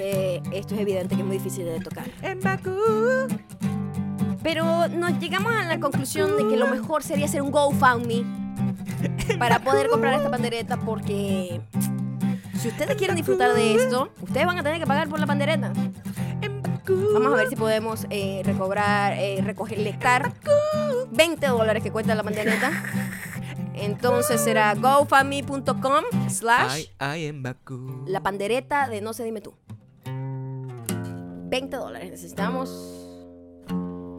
Esto es evidente que es muy difícil de tocar. En Bakú. Pero nos llegamos a la conclusión de que lo mejor sería hacer un GoFundMe para poder comprar esta pandereta porque si ustedes quieren disfrutar de esto, ustedes van a tener que pagar por la pandereta. Vamos a ver si podemos eh, recobrar, eh, recolectar 20 dólares que cuesta la pandereta. Entonces será gofundme.com slash la pandereta de no sé dime tú. 20 dólares necesitamos.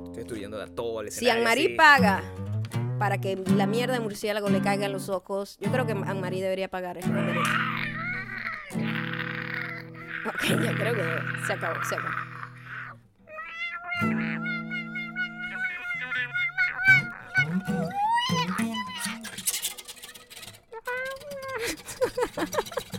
Estoy estudiando a todo el Si Anne-Marie sí. paga para que la mierda de murciélago le caiga en los ojos. Yo creo que Anne-Marie debería pagar esos derechos. Ok, ya creo que se acabó, se acabó. <laughs>